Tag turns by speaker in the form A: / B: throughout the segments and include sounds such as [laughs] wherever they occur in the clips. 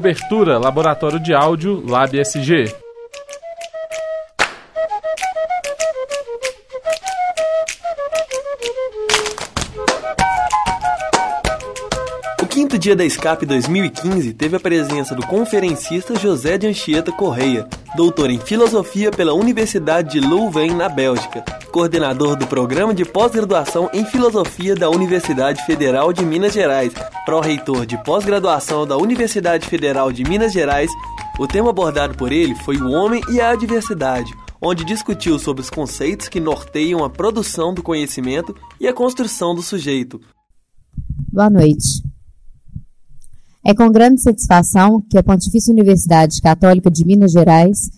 A: Cobertura Laboratório de Áudio Lab SG.
B: O quinto dia da Escape 2015 teve a presença do conferencista José de Anchieta Correia, doutor em Filosofia pela Universidade de Louvain, na Bélgica, coordenador do Programa de Pós-Graduação em Filosofia da Universidade Federal de Minas Gerais, pró-reitor de pós-graduação da Universidade Federal de Minas Gerais. O tema abordado por ele foi o homem e a adversidade, onde discutiu sobre os conceitos que norteiam a produção do conhecimento e a construção do sujeito.
C: Boa noite. É com grande satisfação que a Pontifícia Universidade Católica de Minas Gerais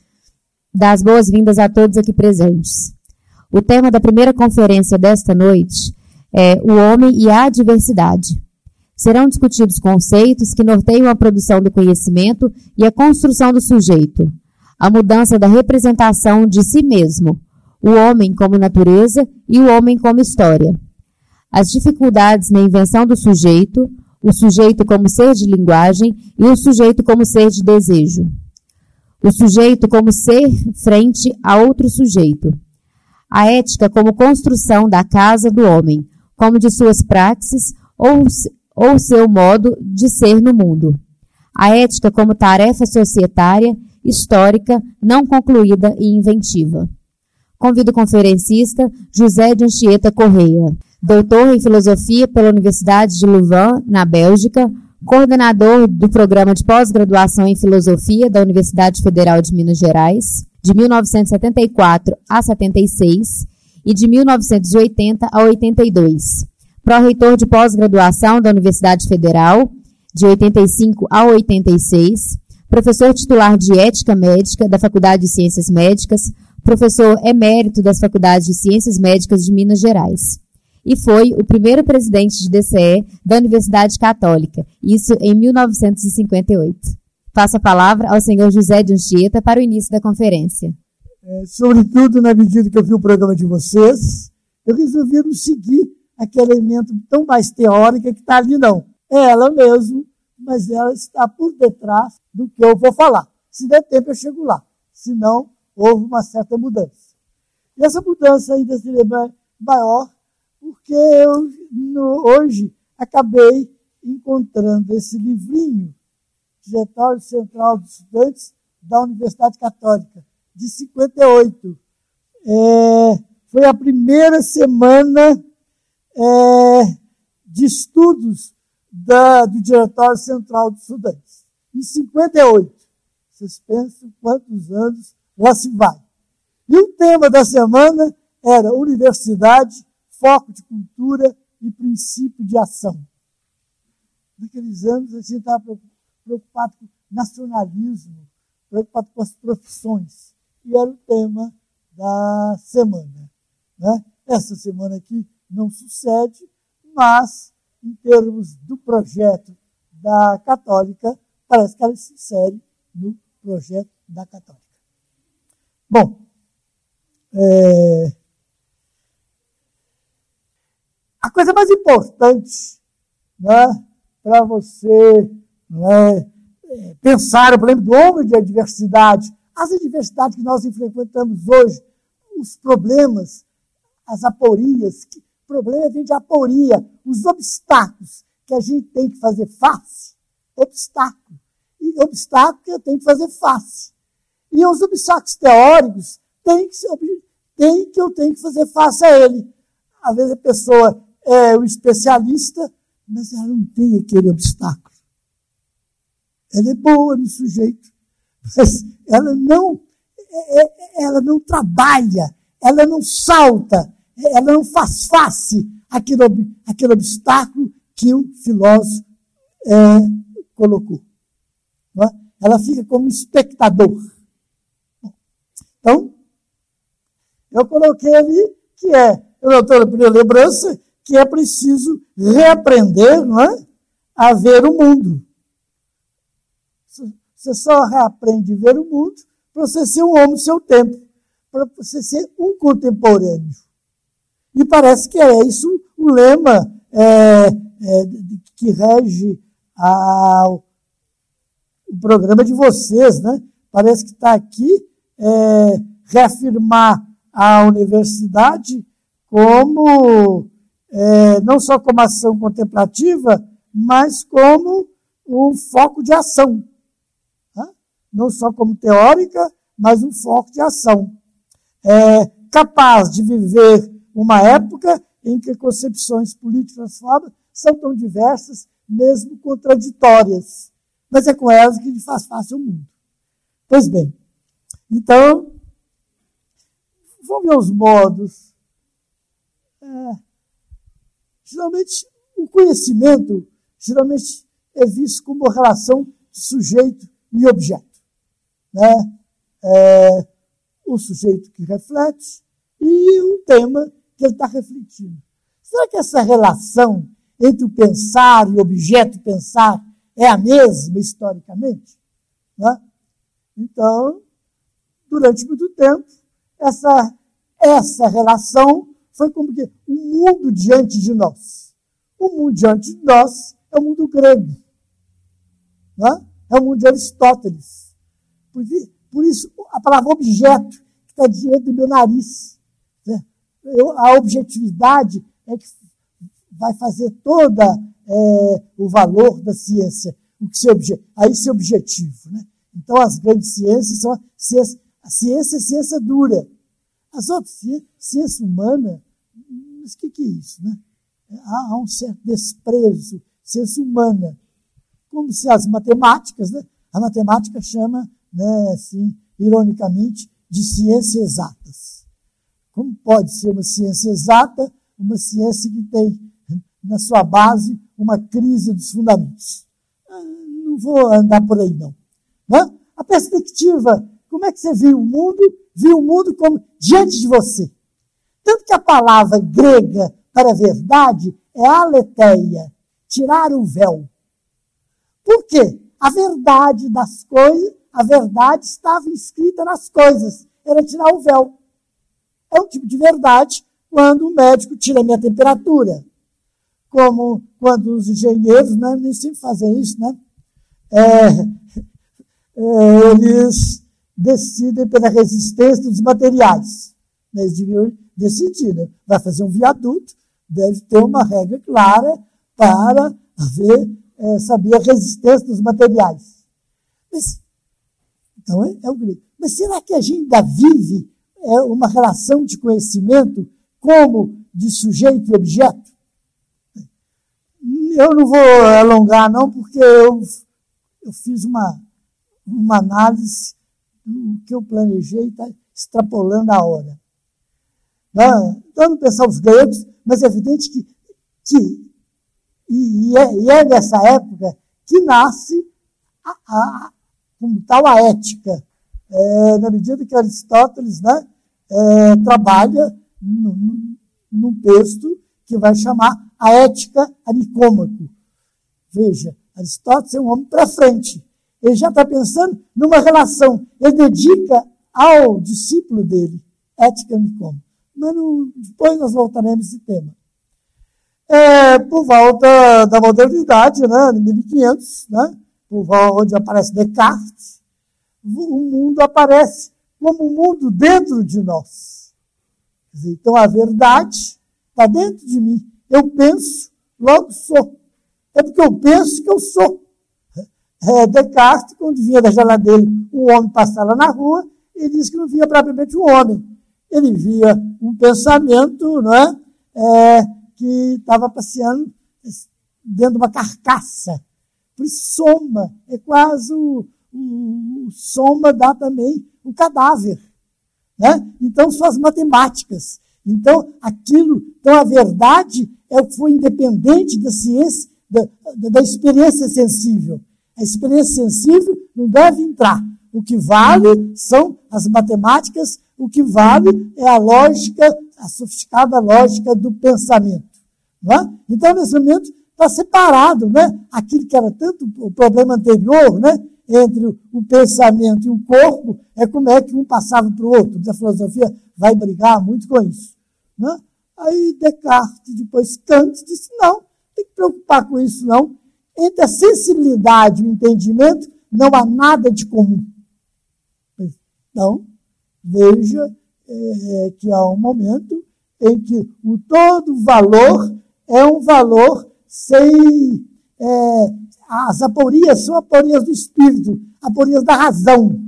C: dá as boas-vindas a todos aqui presentes. O tema da primeira conferência desta noite é O Homem e a Diversidade. Serão discutidos conceitos que norteiam a produção do conhecimento e a construção do sujeito, a mudança da representação de si mesmo, o homem como natureza e o homem como história, as dificuldades na invenção do sujeito, o sujeito como ser de linguagem e o sujeito como ser de desejo, o sujeito como ser frente a outro sujeito. A ética como construção da casa do homem, como de suas praxes ou, ou seu modo de ser no mundo. A ética como tarefa societária, histórica, não concluída e inventiva. Convido o conferencista José de Anchieta Correia, doutor em filosofia pela Universidade de Louvain, na Bélgica, coordenador do programa de pós-graduação em filosofia da Universidade Federal de Minas Gerais, de 1974 a 76 e de 1980 a 82. Pró-reitor de pós-graduação da Universidade Federal, de 85 a 86. Professor titular de Ética Médica da Faculdade de Ciências Médicas, professor emérito das Faculdades de Ciências Médicas de Minas Gerais. E foi o primeiro presidente de DCE da Universidade Católica, isso em 1958. Passo a palavra ao senhor José de Anchieta para o início da conferência.
D: É, sobretudo, na medida que eu vi o programa de vocês, eu resolvi não seguir aquele elemento tão mais teórico que está ali, não. É ela mesmo, mas ela está por detrás do que eu vou falar. Se der tempo, eu chego lá. Se não, houve uma certa mudança. E essa mudança ainda seria maior, porque eu no, hoje acabei encontrando esse livrinho Diretório Central dos Estudantes da Universidade Católica, de 58. É, foi a primeira semana é, de estudos da, do Diretório Central dos Estudantes, em 58. Vocês pensam quantos anos lá se vai. E o tema da semana era Universidade, Foco de Cultura e Princípio de Ação. Naqueles anos, a gente estava preocupado com nacionalismo, preocupado com as profissões. E era o tema da semana. Né? Essa semana aqui não sucede, mas, em termos do projeto da Católica, parece que ela se insere no projeto da Católica. Bom, é... a coisa mais importante né, para você é, é, pensar o problema do homem de adversidade, as adversidades que nós enfrentamos hoje, os problemas, as aporias, que, problema vem de aporia, os obstáculos que a gente tem que fazer face, obstáculo. E obstáculo que eu tenho que fazer face. E os obstáculos teóricos tem que, tem que eu tenho que fazer face a ele. Às vezes a pessoa é o especialista, mas ela não tem aquele obstáculo. Ela é boa no sujeito, mas ela não, é, é, ela não trabalha, ela não salta, ela não faz face aquele, aquele obstáculo que o filósofo é, colocou. É? Ela fica como espectador. Então, eu coloquei ali que é, eu estou na lembrança, que é preciso reaprender não é? a ver o mundo. Você só reaprende a ver o mundo para você ser um homem do seu tempo, para você ser um contemporâneo. E parece que é isso o lema é, é, que rege a, o programa de vocês, né? Parece que está aqui é, reafirmar a universidade como é, não só como ação contemplativa, mas como um foco de ação. Né? Não só como teórica, mas um foco de ação. É, capaz de viver uma época em que concepções políticas são tão diversas, mesmo contraditórias. Mas é com elas que faz fácil o mundo. Pois bem, então, vamos ver os modos. É, geralmente, o conhecimento geralmente é visto como uma relação de sujeito e objeto. Né? É, o sujeito que reflete e um tema que ele está refletindo. Será que essa relação entre o pensar e o objeto pensar é a mesma historicamente? Né? Então, durante muito tempo, essa, essa relação foi como que o mundo diante de nós. O mundo diante de nós é o mundo grego. Né? É o mundo de Aristóteles. Por, por isso, a palavra objeto que está diante do meu nariz. Né? Eu, a objetividade é que vai fazer toda é, o valor da ciência. O que se obje, aí se objetivo. Né? Então, as grandes ciências são a ciência, a ciência é ciência dura. As outras ciências, ciência humana, mas o que, que é isso? Né? Há, há um certo desprezo, ciência humana. Como se as matemáticas, né? a matemática chama, né, assim, ironicamente, de ciências exatas. Como pode ser uma ciência exata uma ciência que tem na sua base uma crise dos fundamentos? Ah, não vou andar por aí, não. A perspectiva, como é que você viu o mundo? Viu o mundo como diante de você. Tanto que a palavra grega para verdade é aletheia, tirar o véu. Por quê? A verdade das coisas, a verdade estava inscrita nas coisas, era tirar o véu. É um tipo de verdade quando o médico tira a minha temperatura. Como quando os engenheiros, né, nem sempre fazem isso, né? É, é, eles decidem pela resistência dos materiais. Eles deviam decidir, né? vai fazer um viaduto, deve ter uma regra clara para haver, é, saber a resistência dos materiais. Mas, então, é, é o grego. Mas será que a gente ainda vive é, uma relação de conhecimento como de sujeito e objeto? Eu não vou alongar, não, porque eu, eu fiz uma, uma análise do que eu planejei, está extrapolando a hora. Não, então, não pensar os gregos, mas é evidente que, que e, é, e é nessa época que nasce a, a, como tal a ética. É, na medida que Aristóteles né, é, trabalha num, texto que vai chamar a ética a Nicômaco. Veja, Aristóteles é um homem para frente. Ele já está pensando numa relação. Ele dedica ao discípulo dele, ética Nicômaco. Mas não, depois nós voltaremos a esse tema. É, por volta da modernidade, né, de 1500, né, por volta onde aparece Descartes, o mundo aparece como um mundo dentro de nós. Dizer, então a verdade está dentro de mim. Eu penso, logo sou. É porque eu penso que eu sou. É, Descartes, quando vinha da janela dele um homem passar lá na rua, ele disse que não via propriamente um homem. Ele via um pensamento não é, é que estava passeando dentro de uma carcaça. Por isso, soma é quase o, o, o soma dá também o cadáver. Né? Então, são as matemáticas. Então, aquilo, então a verdade é o que foi independente da ciência, da, da experiência sensível. A experiência sensível não deve entrar. O que vale são as matemáticas, o que vale é a lógica, a sofisticada lógica do pensamento. É? Então, nesse momento, está separado né? aquilo que era tanto o problema anterior, né? Entre o pensamento e o corpo, é como é que um passava para o outro. A filosofia vai brigar muito com isso. Né? Aí Descartes, depois Kant, disse: não, tem que preocupar com isso, não. Entre a sensibilidade e o entendimento, não há nada de comum. Então, veja é, que há um momento em que o todo valor é um valor sem. É, as aporias são aporias do espírito, aporias da razão.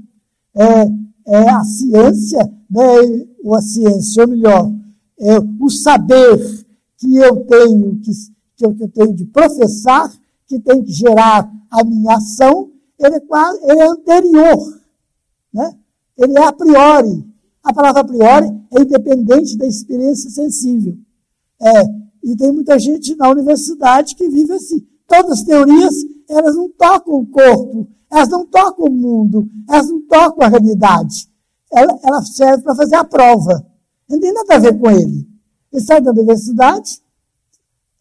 D: É, é a ciência, né, ou a ciência, ou melhor, é o saber que eu tenho, que, que eu tenho de professar, que tem que gerar a minha ação, ele é, quase, ele é anterior. Né? Ele é a priori. A palavra a priori é independente da experiência sensível. É, e tem muita gente na universidade que vive assim. Todas as teorias, elas não tocam o corpo, elas não tocam o mundo, elas não tocam a realidade. Ela, ela serve para fazer a prova. Não tem nada a ver com ele. Ele sai da universidade,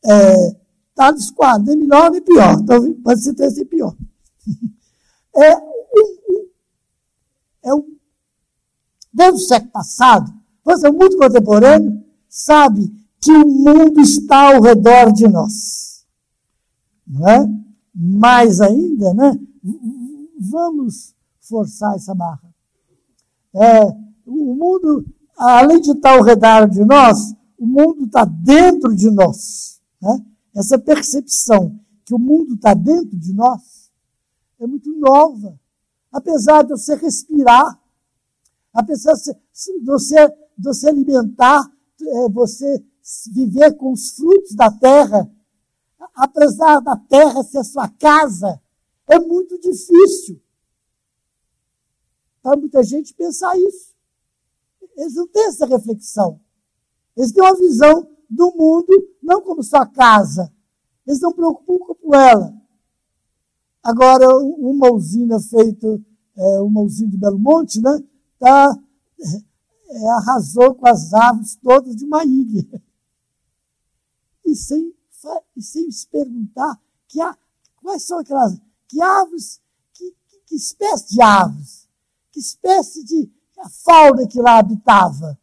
D: está é, tá desquadro, nem melhor nem pior. Então, pode ser até ser pior. [laughs] É é desde o século passado, você, o mundo contemporâneo, sabe que o mundo está ao redor de nós. Não é? Mais ainda, né? Vamos forçar essa barra. É, o mundo, além de estar ao redor de nós, o mundo está dentro de nós. Né? Essa percepção que o mundo está dentro de nós é muito nova. Apesar de você respirar, apesar de você, de você alimentar, é, você viver com os frutos da terra, apesar da terra ser sua casa, é muito difícil para muita gente pensar isso. Eles não têm essa reflexão. Eles têm uma visão do mundo não como sua casa. Eles não preocupam com ela. Agora, uma usina feita, é, uma usina de Belo Monte, né, tá, é, arrasou com as aves todas de uma ilha. E sem, e sem se perguntar que há, quais são aquelas que aves, que, que, que espécie de aves, que espécie de fauna que lá habitava.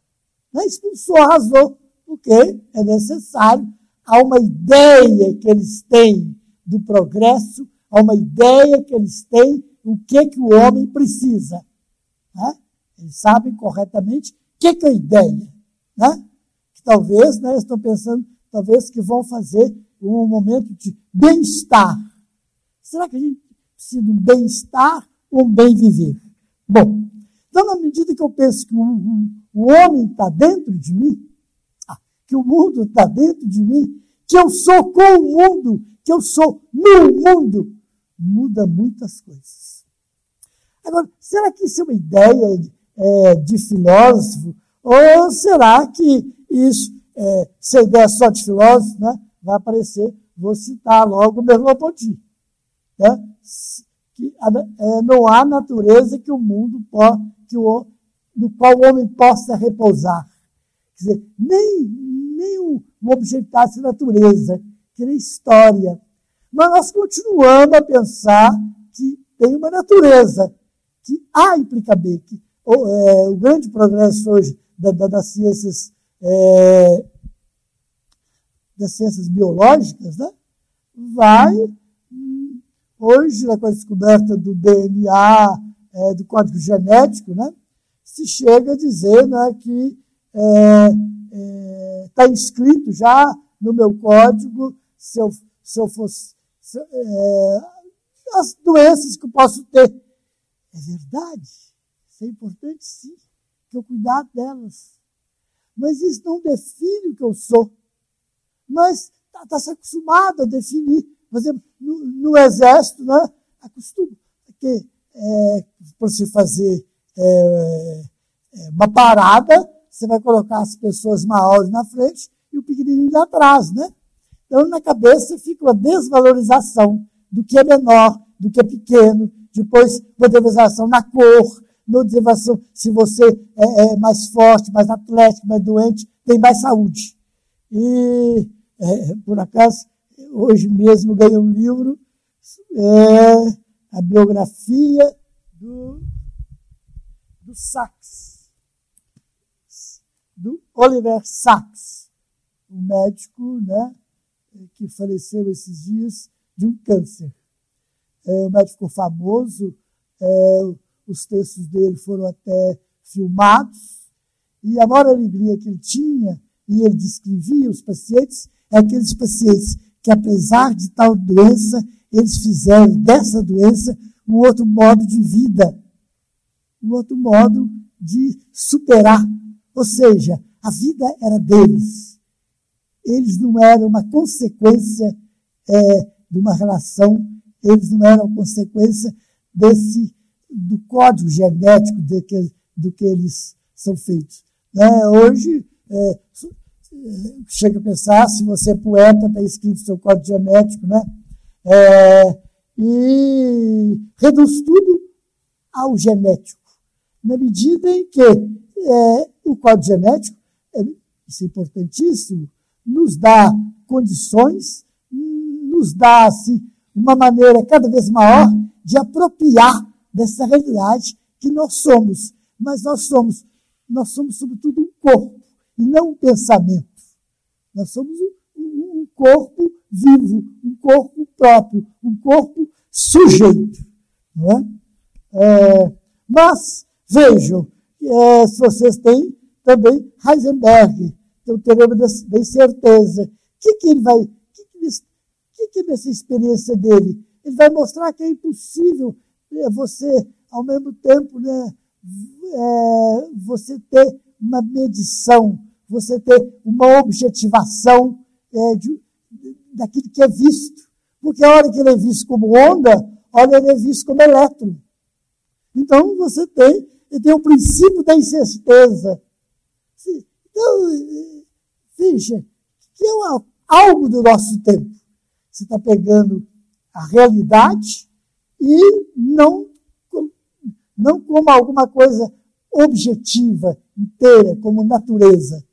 D: Né? Expulsou, arrasou, porque é necessário, há uma ideia que eles têm do progresso, há uma ideia que eles têm o que, que o homem precisa. Né? Eles sabem corretamente o que, que é a ideia. Né? Que talvez, né, estão pensando, talvez que vão fazer um momento de bem-estar. Será que a gente precisa de um bem-estar ou um bem-viver? Bom, então, na medida que eu penso que o, o, o homem está dentro de mim, ah, que o mundo está dentro de mim, que eu sou com o mundo, que eu sou no mundo, muda muitas coisas. Agora, será que isso é uma ideia é, de filósofo? Ou será que isso, é, se a ideia é só de filósofo, né, vai aparecer, vou citar logo Merleau-Ponty, né, que é, não há natureza que o mundo pode no qual o homem possa repousar. Quer dizer, nem, nem o, o objetivo da natureza, que nem história. Mas nós continuamos a pensar que tem uma natureza, que A implica B, que o, é, o grande progresso hoje da, da, das ciências é, das ciências biológicas, né, vai hoje com a descoberta do DNA, é, do código genético, né, se chega a dizer né, que está é, é, tá inscrito já no meu código se eu, se eu fosse se, é, as doenças que eu posso ter. É verdade, isso é importante sim, que eu cuidar delas. Mas isso não define o que eu sou. Mas está tá se acostumado a definir. Por exemplo, no, no exército, né, acostuma. Porque é, para se fazer é, é, uma parada, você vai colocar as pessoas maiores na frente e o pequenininho atrás, né? Então, na cabeça fica uma desvalorização do que é menor, do que é pequeno, depois uma desvalorização na cor, uma desvalorização se você é, é, mais forte, mais atlético, mais doente, tem mais saúde. E, é, por acaso, hoje mesmo ganhei um livro, é, a biografia do, do Sachs, do Oliver Sacks, um médico né, que faleceu esses dias de um câncer. é, o médico famoso, é, os textos dele foram até filmados, e a maior alegria que ele tinha, e ele descrevia os pacientes, é aqueles pacientes que, apesar de tal doença, eles fizeram dessa doença um outro modo de vida, um outro modo de superar. Ou seja, a vida era deles. Eles não eram uma consequência é, de uma relação, eles não eram consequência desse do código genético de que, do que eles são feitos. Né? Hoje, é, chega a pensar, se você é poeta, está escrito seu código genético, né? É, e reduz tudo ao genético, na medida em que é, o código genético, é, isso é importantíssimo, nos dá condições, nos dá assim, uma maneira cada vez maior de apropriar dessa realidade que nós somos. Mas nós somos, nós somos sobretudo um corpo e não um pensamento. Nós somos um, um corpo vivo, um corpo próprio, um corpo sujeito. Não é? é mas vejam, é, se vocês têm também Heisenberg, tem o teorema da, incerteza. O que, que ele vai. que, que, que, que nessa experiência dele? Ele vai mostrar que é impossível você, ao mesmo tempo, né, é, você ter uma medição, você ter uma objetivação é, de, daquilo que é visto. Porque a hora que ele é visto como onda, olha, ele é visto como elétron. Então, você tem, tem o princípio da incerteza. Então, veja, que é uma, algo do nosso tempo. Você está pegando a realidade e não, não como alguma coisa objetiva, inteira, como natureza.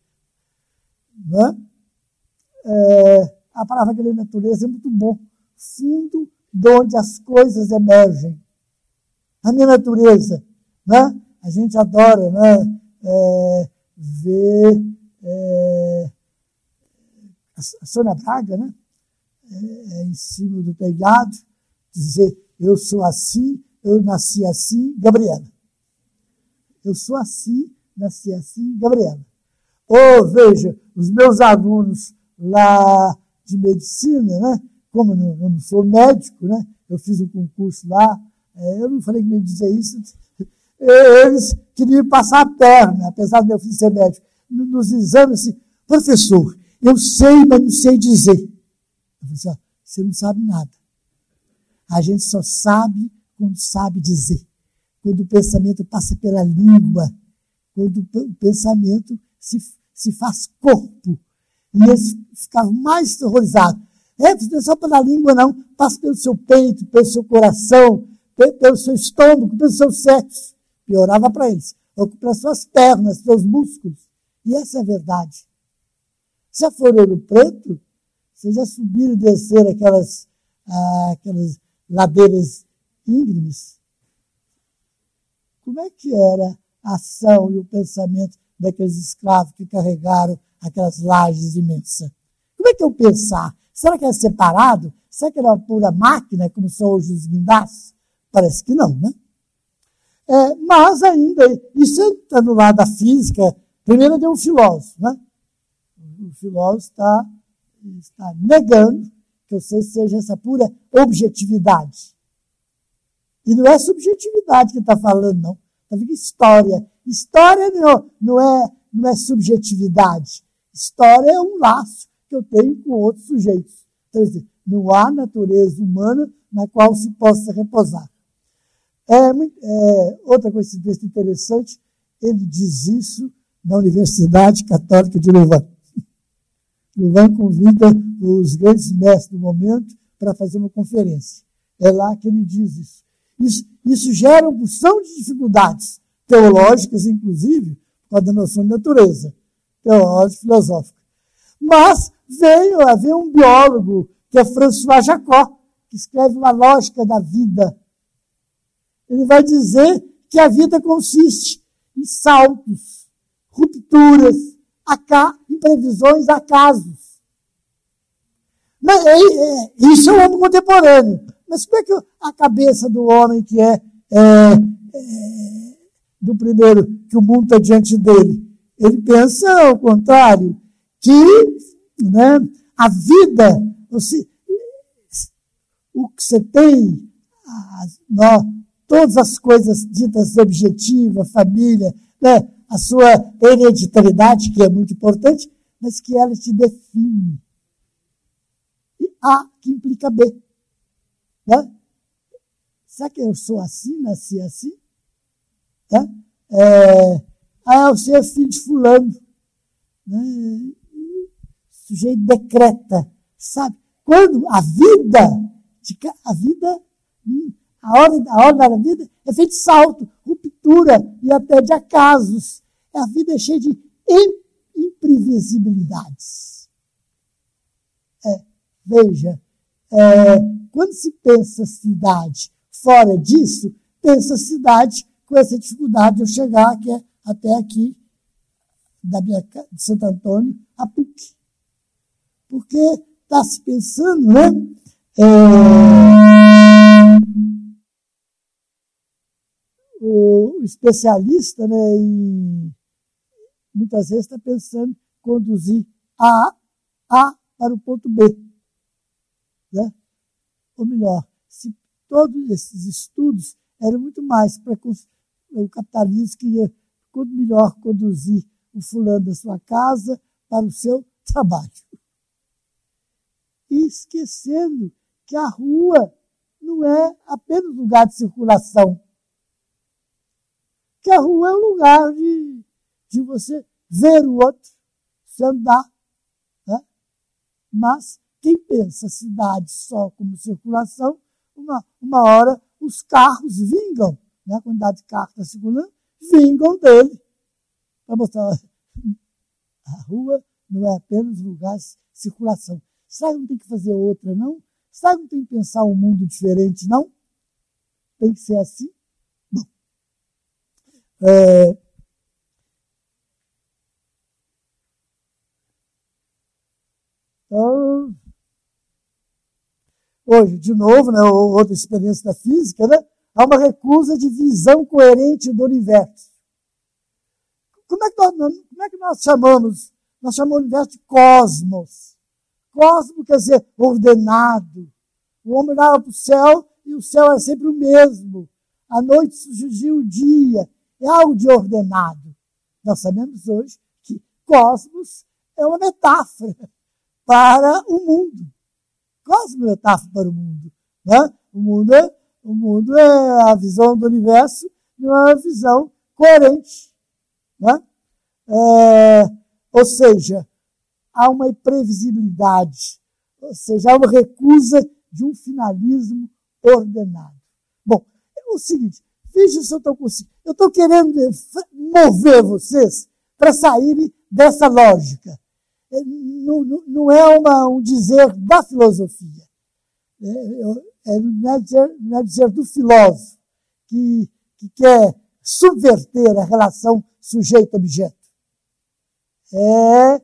D: Né? É, a palavra que natureza é muito bom. Fundo de onde as coisas emergem. A minha natureza, né? a gente adora né? É, ver é, a Sônia Braga, né? É, é, em cima do telhado, dizer eu sou assim, eu nasci assim, Gabriela. Eu sou assim, nasci assim, Gabriela. Ou, veja, os meus alunos lá de medicina, né? Como eu não sou médico, né? Eu fiz um concurso lá, é, eu não falei que me dizer isso, [laughs] eles queriam passar a perna, apesar de meu filho ser médico, nos exames, assim, professor, eu sei, mas não sei dizer. Eu falei assim, você não sabe nada. A gente só sabe quando sabe dizer. Quando o pensamento passa pela língua. Quando o pensamento se, se faz corpo. E eles ficavam mais horrorizados. É, não é só pela língua, não. Passa pelo seu peito, pelo seu coração, pelo seu estômago, pelo seu sexo. Piorava para eles. Ou suas pernas, seus músculos. E essa é a verdade. Se for ouro preto, vocês já subiram e desceram aquelas, ah, aquelas ladeiras íngremes. Como é que era a ação e o pensamento daqueles escravos que carregaram aquelas lajes imensas? Como é que é o pensar? Será que era separado? Será que era uma pura máquina, como são hoje os guindastes? Parece que não, né? É, mas ainda, isso está no lado da física, primeiro é um filósofo, né? O filósofo está, está negando que você seja essa pura objetividade. E não é subjetividade que está falando, não. Está falando história. História não, não, é, não é subjetividade. História é um laço que eu tenho com outros sujeitos. Então, não há natureza humana na qual se possa reposar. É, é, outra coincidência interessante, ele diz isso na Universidade Católica de Louvain. Louvain convida os grandes mestres do momento para fazer uma conferência. É lá que ele diz isso. Isso, isso gera uma porção de dificuldades, teológicas, inclusive, por causa da noção de natureza, teológica, filosófica. Mas veio haver um biólogo, que é François Jacó, que escreve uma lógica da vida. Ele vai dizer que a vida consiste em saltos, rupturas, imprevisões, acasos. Mas, é, é, isso é o homem contemporâneo. Mas como é que a cabeça do homem que é, é, é do primeiro, que o mundo está diante dele, ele pensa ao contrário, que né, a vida, você, o que você tem, a, todas as coisas ditas objetivas, família, né, a sua hereditariedade, que é muito importante, mas que ela te define. E A que implica B. Né? Será que eu sou assim, nasci assim? Né? É, ah, você é filho de fulano. Né? O sujeito decreta, sabe? Quando a vida, a vida, a ordem, a ordem da vida é feita de salto, ruptura e até de acasos. A vida é cheia de imprevisibilidades. É, veja, é, quando se pensa cidade fora disso, pensa cidade com essa dificuldade de eu chegar que é até aqui, da minha, de Santo Antônio, a PUC. Porque está se pensando, né? É, o especialista, né, muitas vezes está pensando em conduzir A, A para o ponto B. Né? Ou melhor, se todos esses estudos eram muito mais para o capitalismo queria quanto melhor conduzir o fulano da sua casa para o seu [laughs] trabalho. E esquecendo que a rua não é apenas lugar de circulação. Que a rua é um lugar de, de você ver o outro, se andar. Né? Mas quem pensa cidade só como circulação, uma, uma hora os carros vingam, né? a quantidade de carros está circulando, vingam dele. Para mostrar, a rua não é apenas lugar de circulação. Será que não tem que fazer outra, não? Será que não tem que pensar um mundo diferente, não? Tem que ser assim? É, então, hoje, de novo, né, outra experiência da física, né, há uma recusa de visão coerente do universo. Como é que nós, é que nós chamamos? Nós chamamos o universo de cosmos. Cosmos quer dizer ordenado. O homem olhava para o céu e o céu é sempre o mesmo. A noite surgiu o dia. É algo de ordenado. Nós sabemos hoje que cosmos é uma metáfora para o mundo. Cosmos é uma metáfora para o mundo. Né? O mundo é, o mundo é a visão do universo, não é uma visão coerente. Né? É, ou seja, há uma imprevisibilidade, ou seja, há uma recusa de um finalismo ordenado. Bom, é o seguinte, veja se eu estou conseguindo. Eu estou querendo mover vocês para saírem dessa lógica. É, não, não é uma, um dizer da filosofia. É, é, não, é dizer, não é dizer do filósofo que, que quer subverter a relação sujeito-objeto. É,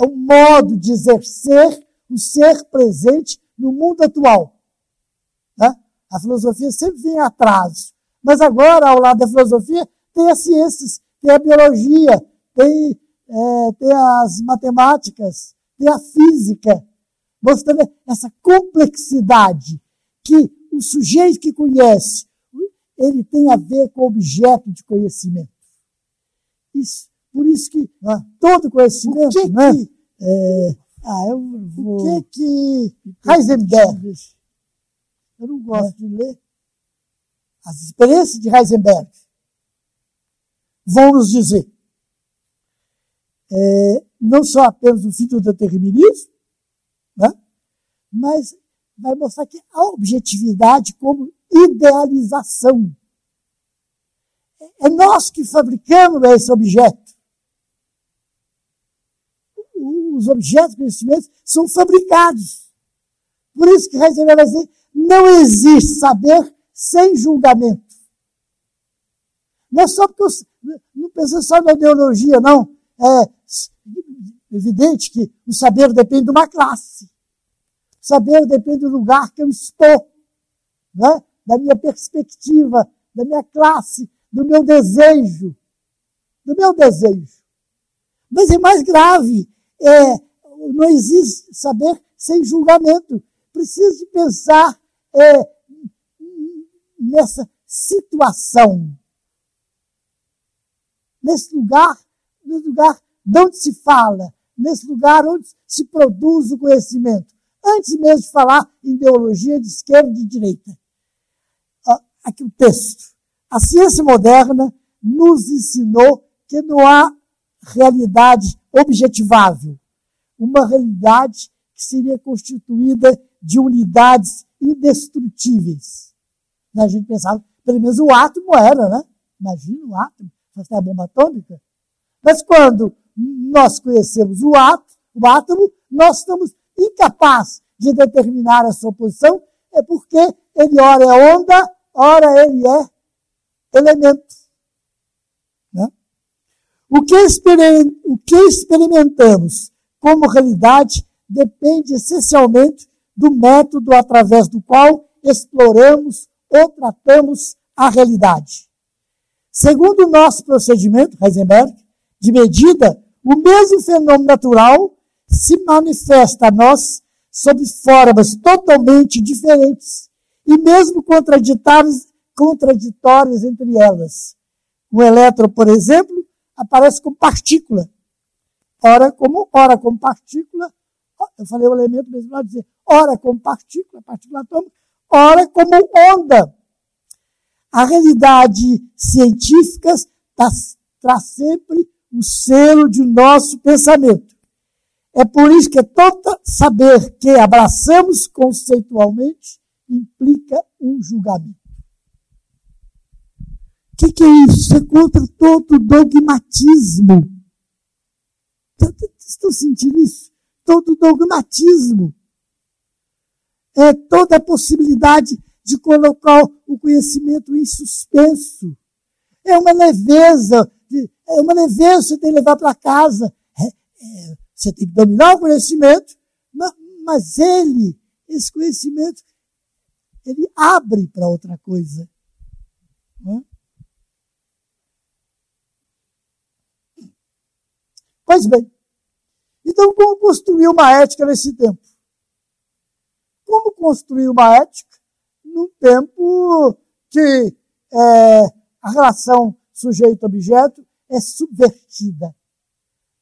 D: é um modo de exercer o ser presente no mundo atual. Né? A filosofia sempre vem atrás. Mas agora, ao lado da filosofia, tem as ciências, tem a biologia, tem, é, tem as matemáticas, tem a física, mostrando essa complexidade que o sujeito que conhece, ele tem a ver com o objeto de conhecimento. Isso, por isso que ah, todo conhecimento, que né? Que, é, ah, eu vou, o que que Heisenberg, eu não gosto é. de ler, as experiências de Heisenberg vão nos dizer é, não só apenas o fim do determinismo, né? mas vai mostrar que a objetividade como idealização. É nós que fabricamos esse objeto. Os objetos de conhecimento são fabricados. Por isso que Heisenberg vai dizer, não existe saber sem julgamento. Não é só porque eu, não pensa só na ideologia, não. É evidente que o saber depende de uma classe. O saber depende do lugar que eu estou. né? da minha perspectiva, da minha classe, do meu desejo. Do meu desejo. Mas é mais grave. É, não existe saber sem julgamento. Preciso pensar é, nessa situação. Nesse lugar, nesse lugar de onde se fala, nesse lugar onde se produz o conhecimento. Antes mesmo de falar em ideologia de esquerda e de direita. Aqui o texto. A ciência moderna nos ensinou que não há realidade objetivável, uma realidade que seria constituída de unidades indestrutíveis. A gente pensava, pelo menos o átomo era, né? Imagina o átomo, fazer a bomba atômica. Mas quando nós conhecemos o átomo, o átomo, nós estamos incapazes de determinar a sua posição, é porque ele ora é onda, ora ele é elemento. Né? O, que o que experimentamos como realidade depende essencialmente do método através do qual exploramos ou tratamos a realidade. Segundo o nosso procedimento, Heisenberg, de medida, o mesmo fenômeno natural se manifesta a nós sob formas totalmente diferentes e mesmo contraditórias, contraditórias entre elas. O elétron, por exemplo, aparece como partícula. Ora como, ora como partícula, eu falei o elemento mesmo lá dizer, ora como partícula, partícula atômica, ora como onda. A realidade científica tá, traz sempre o selo de nosso pensamento. É por isso que todo saber que abraçamos conceitualmente implica um julgamento. O que, que, é isso? É contra todo dogmatismo. Estão sentindo isso? Todo dogmatismo. É toda a possibilidade de colocar o conhecimento em suspenso. É uma leveza, é uma leveza você tem que levar para casa. É, é, você tem que dominar o conhecimento, mas, mas ele, esse conhecimento, ele abre para outra coisa. Pois bem, então como construir uma ética nesse tempo? Como construir uma ética num tempo que é, a relação sujeito-objeto é subvertida?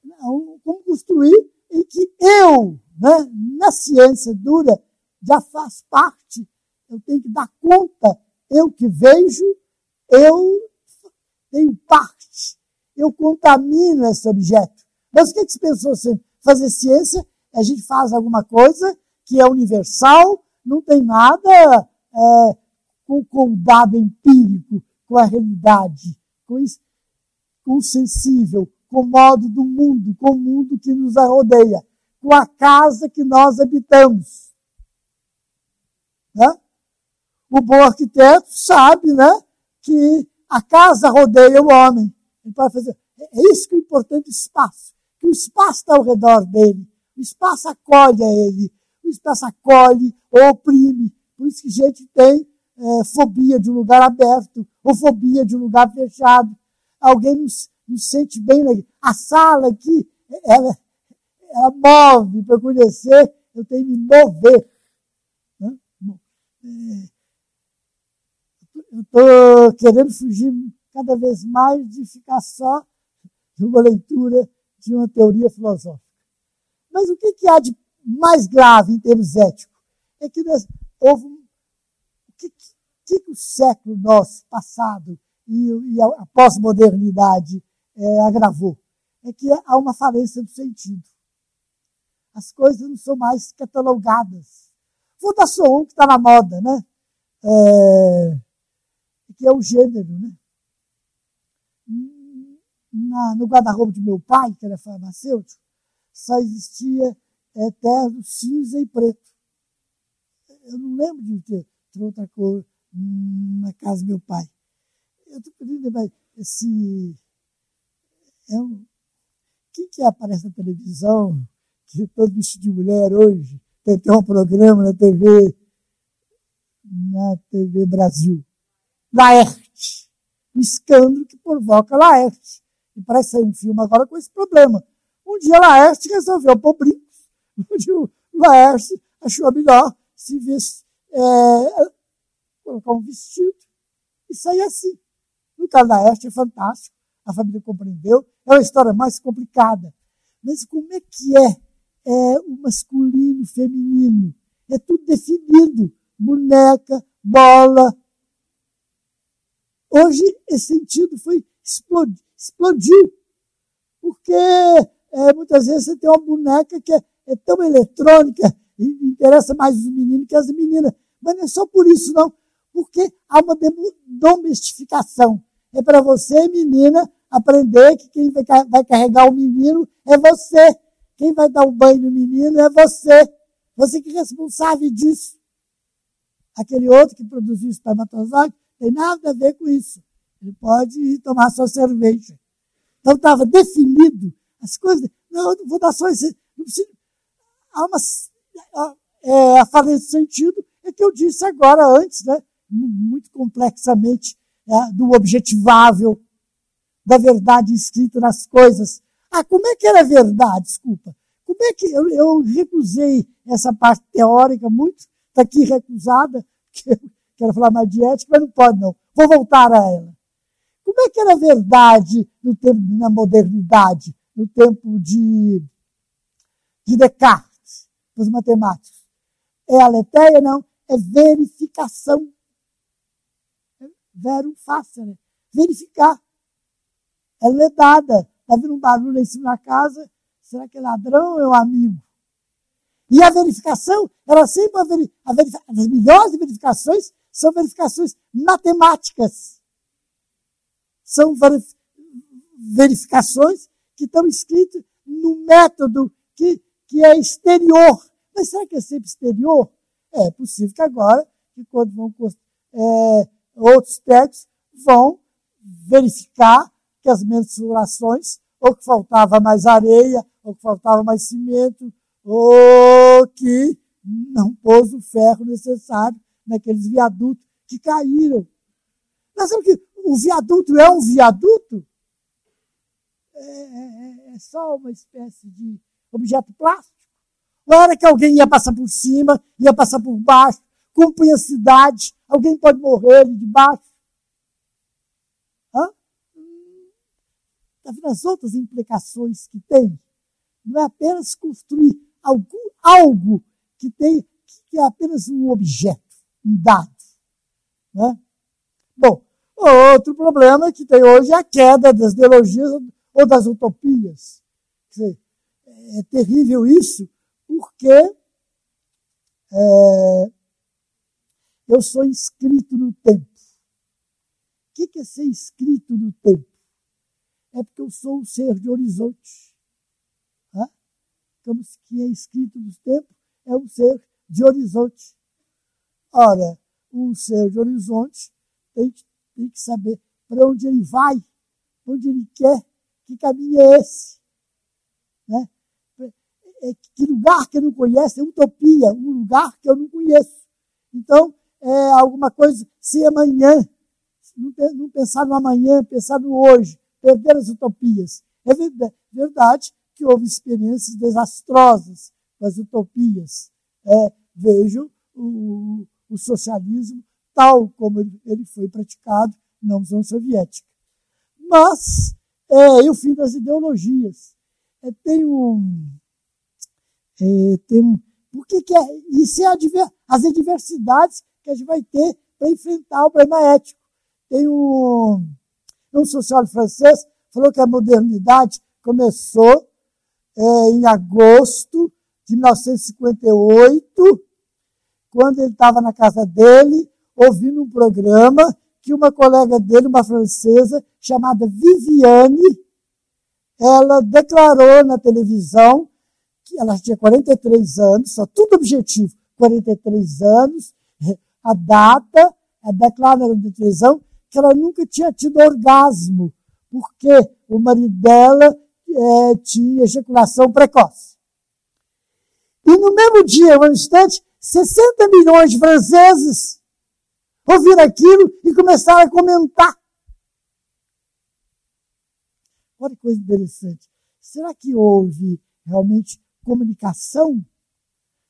D: Não, como construir em que eu, né, na ciência dura, já faz parte eu tenho que dar conta. Eu que vejo, eu tenho parte. Eu contamino esse objeto. Mas o que, que se pensou sempre? Fazer ciência, a gente faz alguma coisa que é universal, não tem nada é, com, com dado empírico, com a realidade, com, isso, com o sensível, com o modo do mundo, com o mundo que nos rodeia, com a casa que nós habitamos. Né? o bom arquiteto sabe, né, que a casa rodeia o homem. Ele fazer. É isso que é importante, espaço. Que o espaço está ao redor dele. O espaço acolhe a ele. O espaço acolhe ou oprime. Por isso que gente tem é, fobia de um lugar aberto ou fobia de um lugar fechado. Alguém não sente bem. Né? A sala aqui, ela, ela move para conhecer, eu tenho que me mover. É, eu estou querendo fugir cada vez mais de ficar só numa leitura de uma teoria filosófica. Mas o que, que há de mais grave em termos éticos? É que nós, houve um, que, que, que, o século nosso passado e, e a, a pós-modernidade é, agravou? É que há uma falência do sentido. As coisas não são mais catalogadas. Vou dar só um que está na moda, né? É, que é o gênero, né? Na, no guarda-roupa de meu pai, que era farmacêutico, só existia eterno cinza e preto. Eu não lembro de ter, ter outra cor na casa do meu pai. Eu estou pedindo, mas esse. É um, quem que aparece na televisão, que é todo vestido de mulher hoje, tem até um programa na TV na TV Brasil. Laerte. O escândalo que provoca Laerte. E parece sair um filme agora com esse problema. Um dia Laerte resolveu pôr dia o Laerte achou melhor se vestir, é, colocar um vestido e sair assim. No caso da Laerte é fantástico. A família compreendeu. É uma história mais complicada. Mas como é que é, é o masculino, o feminino? É tudo definido. Boneca, bola. Hoje esse sentido foi explodiu, explodiu porque é, muitas vezes você tem uma boneca que é, é tão eletrônica e interessa mais os meninos que as meninas. Mas não é só por isso, não. Porque há uma domestificação. É para você, menina, aprender que quem vai carregar o menino é você. Quem vai dar o banho no menino é você. Você que é responsável disso. Aquele outro que produziu espermatozoide tem nada a ver com isso. Ele pode ir tomar sua cerveja. Então estava definido as coisas. Não, eu vou dar só esse. Não preciso, há uma. É, a falha de sentido é que eu disse agora antes, né? Muito complexamente, é, do objetivável, da verdade escrita nas coisas. Ah, como é que era verdade? Desculpa. Como é que eu, eu recusei essa parte teórica muito, está aqui recusada, [laughs] que quero falar mais de ética, mas não pode não. Vou voltar a ela. Como é que era verdade no tempo, na modernidade, no tempo de, de Descartes, dos matemáticos? É aletheia? Não. É verificação. É verum facere. Verificar. Ela é dada. Está vindo um barulho em cima da casa. Será que é ladrão ou é um amigo? E a verificação, ela sempre a veri, a as melhores verificações são verificações matemáticas. São verificações que estão escritas no método que, que é exterior. Mas será que é sempre exterior? É possível que agora, que quando vão é, outros textos, vão verificar que as mensurações, ou que faltava mais areia, ou que faltava mais cimento, ou que não pôs o ferro necessário naqueles viadutos que caíram. Nós sabemos que o viaduto é um viaduto? É, é, é, é só uma espécie de objeto plástico? Era que alguém ia passar por cima, ia passar por baixo, cumprir a cidade, alguém pode morrer de baixo? Hã? Tá vendo as outras implicações que tem? Não é apenas construir algo, algo que, tem, que é apenas um objeto, um dado. Né? Bom, outro problema que tem hoje é a queda das ideologias ou das utopias. Dizer, é terrível isso, porque é, eu sou inscrito no tempo. O que é ser inscrito no tempo? É porque eu sou um ser de horizonte como que é escrito nos tempos, é um ser de horizonte. Ora, um ser de horizonte tem que, tem que saber para onde ele vai, onde ele quer, que caminho é esse. Né? É, que lugar que eu não conheço, é utopia, um lugar que eu não conheço. Então, é alguma coisa, se amanhã, não pensar no amanhã, pensar no hoje, perder as utopias. É verdade que houve experiências desastrosas com as utopias. É, vejo o, o, socialismo tal como ele, foi praticado na União Soviética. Mas, é, e o fim das ideologias. É, tem um. É, tem um por que, que é, isso é adver, as adversidades que a gente vai ter para enfrentar o problema ético. Tem um, um sociólogo francês falou que a modernidade começou é, em agosto de 1958, quando ele estava na casa dele, ouvindo um programa que uma colega dele, uma francesa, chamada Viviane, ela declarou na televisão ela tinha 43 anos, só tudo objetivo, 43 anos, [laughs] a data, a declara na televisão que ela nunca tinha tido orgasmo, porque o marido dela é, tinha ejaculação precoce. E no mesmo dia, no instante, 60 milhões de franceses ouviram aquilo e começaram a comentar. Olha que coisa interessante. Será que houve realmente comunicação?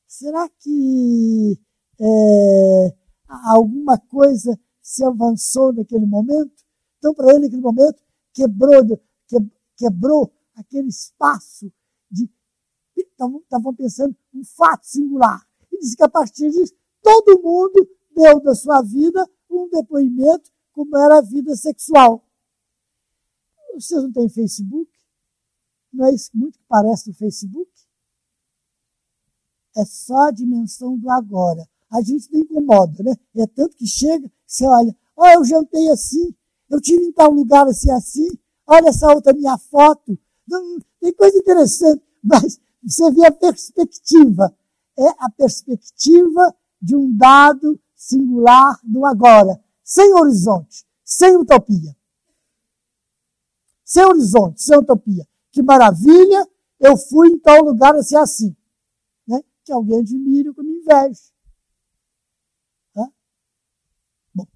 D: Será que é, alguma coisa se avançou naquele momento? Então, para ele, naquele momento, quebrou, quebrou aquele espaço de. Estavam pensando um fato singular. E disse que a partir disso, todo mundo deu da sua vida um depoimento como era a vida sexual. Vocês não têm Facebook? Não é isso muito que parece no Facebook? É só a dimensão do agora. A gente não incomoda, né? É tanto que chega, você olha, ó, oh, eu jantei assim, eu tive em tal lugar assim, assim, olha essa outra minha foto. Tem coisa interessante, [laughs] mas você vê a perspectiva. É a perspectiva de um dado singular do agora, sem horizonte, sem utopia. Sem horizonte, sem utopia. Que maravilha, eu fui em tal lugar assim, assim. Que alguém admire ou que me inveje. Bom.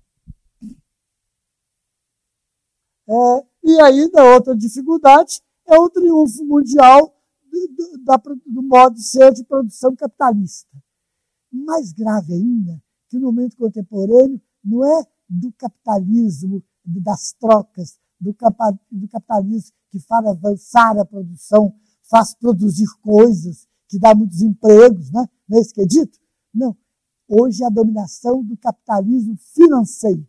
D: É, e ainda outra dificuldade é o triunfo mundial do, do, da, do modo de ser de produção capitalista. Mais grave ainda, que no momento contemporâneo não é do capitalismo, das trocas, do capitalismo que faz avançar a produção, faz produzir coisas, que dá muitos empregos, né? não é isso que é dito? Não. Hoje é a dominação do capitalismo financeiro.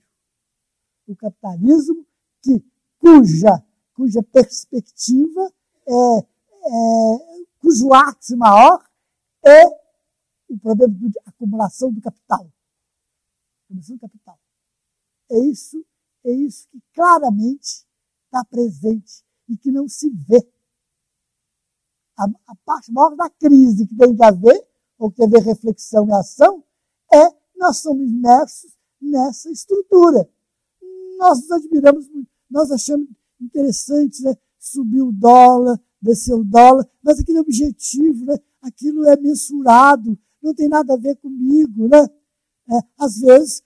D: O capitalismo que, cuja, cuja perspectiva é, é cujo ápice maior é o problema de acumulação do capital. Acumulação do capital. É isso é isso que claramente está presente e que não se vê. A, a parte maior da crise que tem que haver, ou que tem que haver reflexão e ação, é nós somos imersos nessa estrutura. Nós nos admiramos nós achamos interessante, né? subir o dólar, descer o dólar, mas aquele objetivo, né? aquilo é mensurado, não tem nada a ver comigo. Né? É, às vezes,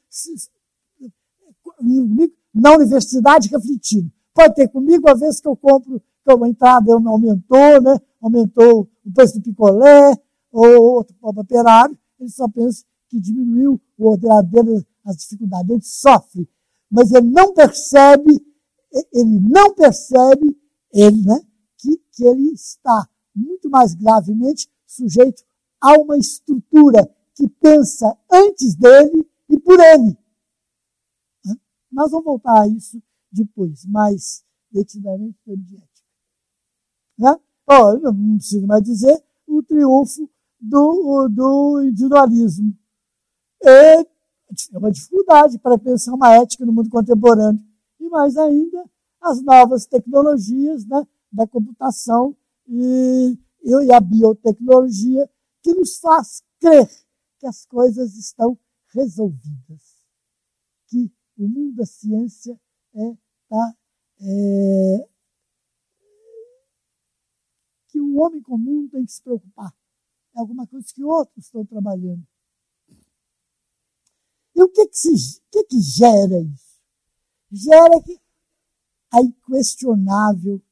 D: comigo, na universidade refletindo. Pode ter comigo, a vez que eu compro, que a entrada aumentou, né? aumentou o preço do picolé, ou outro operário, ele só pensa que diminuiu o ordenado dele, as dificuldades, ele sofre. Mas ele não percebe, ele não percebe, ele, né, que, que ele está muito mais gravemente sujeito a uma estrutura que pensa antes dele e por ele. Nós vamos voltar a isso depois, mais detidamente de ética. Né? Oh, não preciso mais dizer o triunfo do, do individualismo. É, uma dificuldade para pensar uma ética no mundo contemporâneo. E mais ainda, as novas tecnologias né, da computação e, e a biotecnologia que nos faz crer que as coisas estão resolvidas. Que o mundo da ciência é, tá, é, que o homem comum tem que se preocupar. É alguma coisa que outros estão trabalhando. E o que que, se, que, que gera isso? Gera que a inquestionável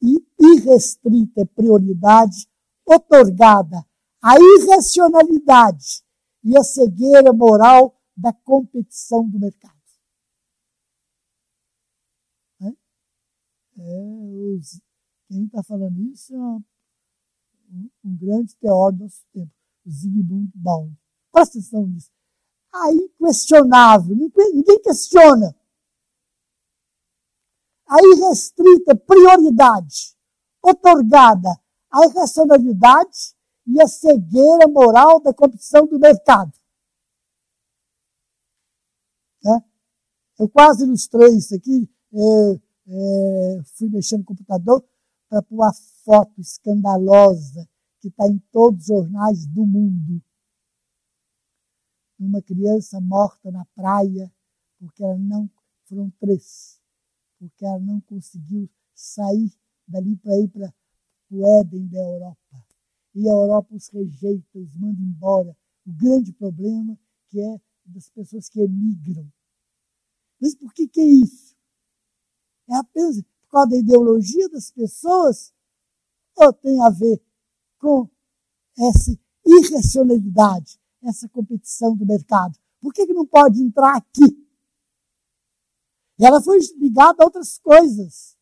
D: e irrestrita prioridade otorgada à irracionalidade e à cegueira moral da competição do mercado. É, os, quem está falando isso é um, um, grande teórico do nosso tempo, o Zygmunt Baum. Presta atenção nisso. A inquestionável, ninguém questiona. A irrestrita prioridade otorgada à irracionalidade e à cegueira moral da competição do mercado. É? Eu quase ilustrei isso aqui. É, é, fui mexer no computador para pôr a foto escandalosa que está em todos os jornais do mundo. Uma criança morta na praia porque ela não. Foram três. Porque ela não conseguiu sair dali para ir para o Éden da Europa. E a Europa os rejeita, os manda embora. O grande problema que é das pessoas que emigram. Mas por que, que é isso? É apenas por causa da ideologia das pessoas ou tem a ver com essa irracionalidade, essa competição do mercado? Por que, que não pode entrar aqui? E ela foi ligada a outras coisas.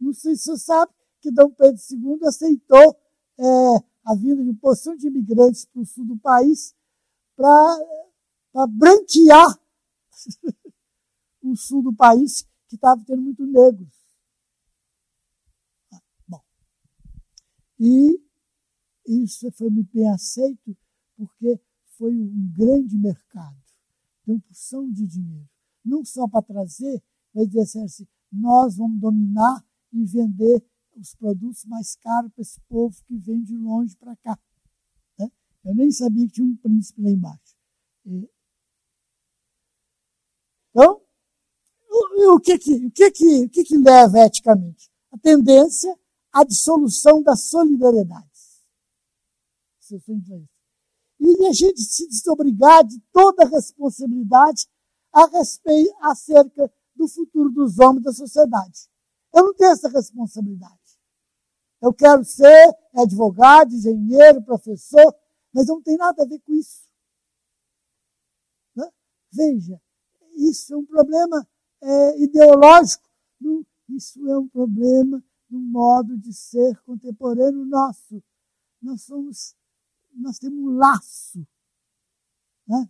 D: Não sei se você sabe que Dom Pedro II aceitou é, a vinda de uma porção de imigrantes para o sul do país para branquear [laughs] o sul do país, que estava tendo muito negros. Bom, e isso foi muito bem aceito, porque foi um grande mercado, tem uma porção de dinheiro. Não só para trazer, mas dizer assim, nós vamos dominar e vender os produtos mais caros para esse povo que vem de longe para cá. Né? Eu nem sabia que tinha um príncipe lá embaixo. Então, o, o, que, que, o, que, que, o que, que leva eticamente? A tendência à dissolução das solidariedades. E a gente se desobrigar de toda a responsabilidade a respeito, acerca do futuro dos homens da sociedade. Eu não tenho essa responsabilidade. Eu quero ser advogado, engenheiro, professor, mas não tem nada a ver com isso. Né? Veja, isso é um problema é, ideológico. Isso é um problema do modo de ser contemporâneo nosso. Nós somos, nós temos um laço. Né?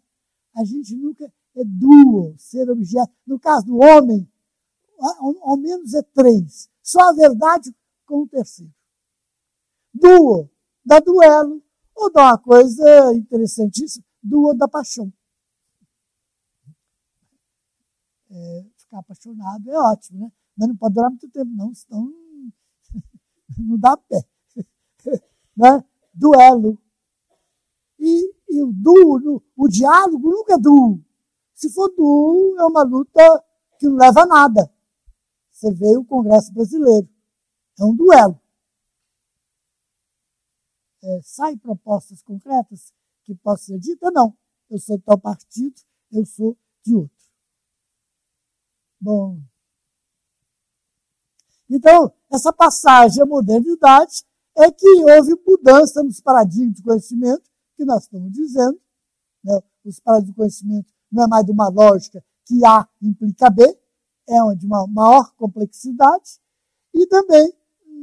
D: A gente nunca é duo, ser objeto. No caso do homem, ao, ao menos é três. Só a verdade com o terceiro. Duo, da duelo, ou dá uma coisa interessantíssima, duo da paixão. É, ficar apaixonado é ótimo, né? Mas não pode durar muito tempo, não, senão [laughs] não dá pé. [laughs] né? Duelo. E, e o duo, o diálogo nunca é duo. Se for duo, é uma luta que não leva a nada. Você vê o Congresso Brasileiro. É um duelo. É, sai propostas concretas que possam ser ditas? Não. Eu sou de tal partido, eu sou de outro. Bom. Então, essa passagem à modernidade é que houve mudança nos paradigmas de conhecimento, que nós estamos dizendo. Né? Os paradigmas de conhecimento não é mais de uma lógica que A implica B, é de uma maior complexidade, e também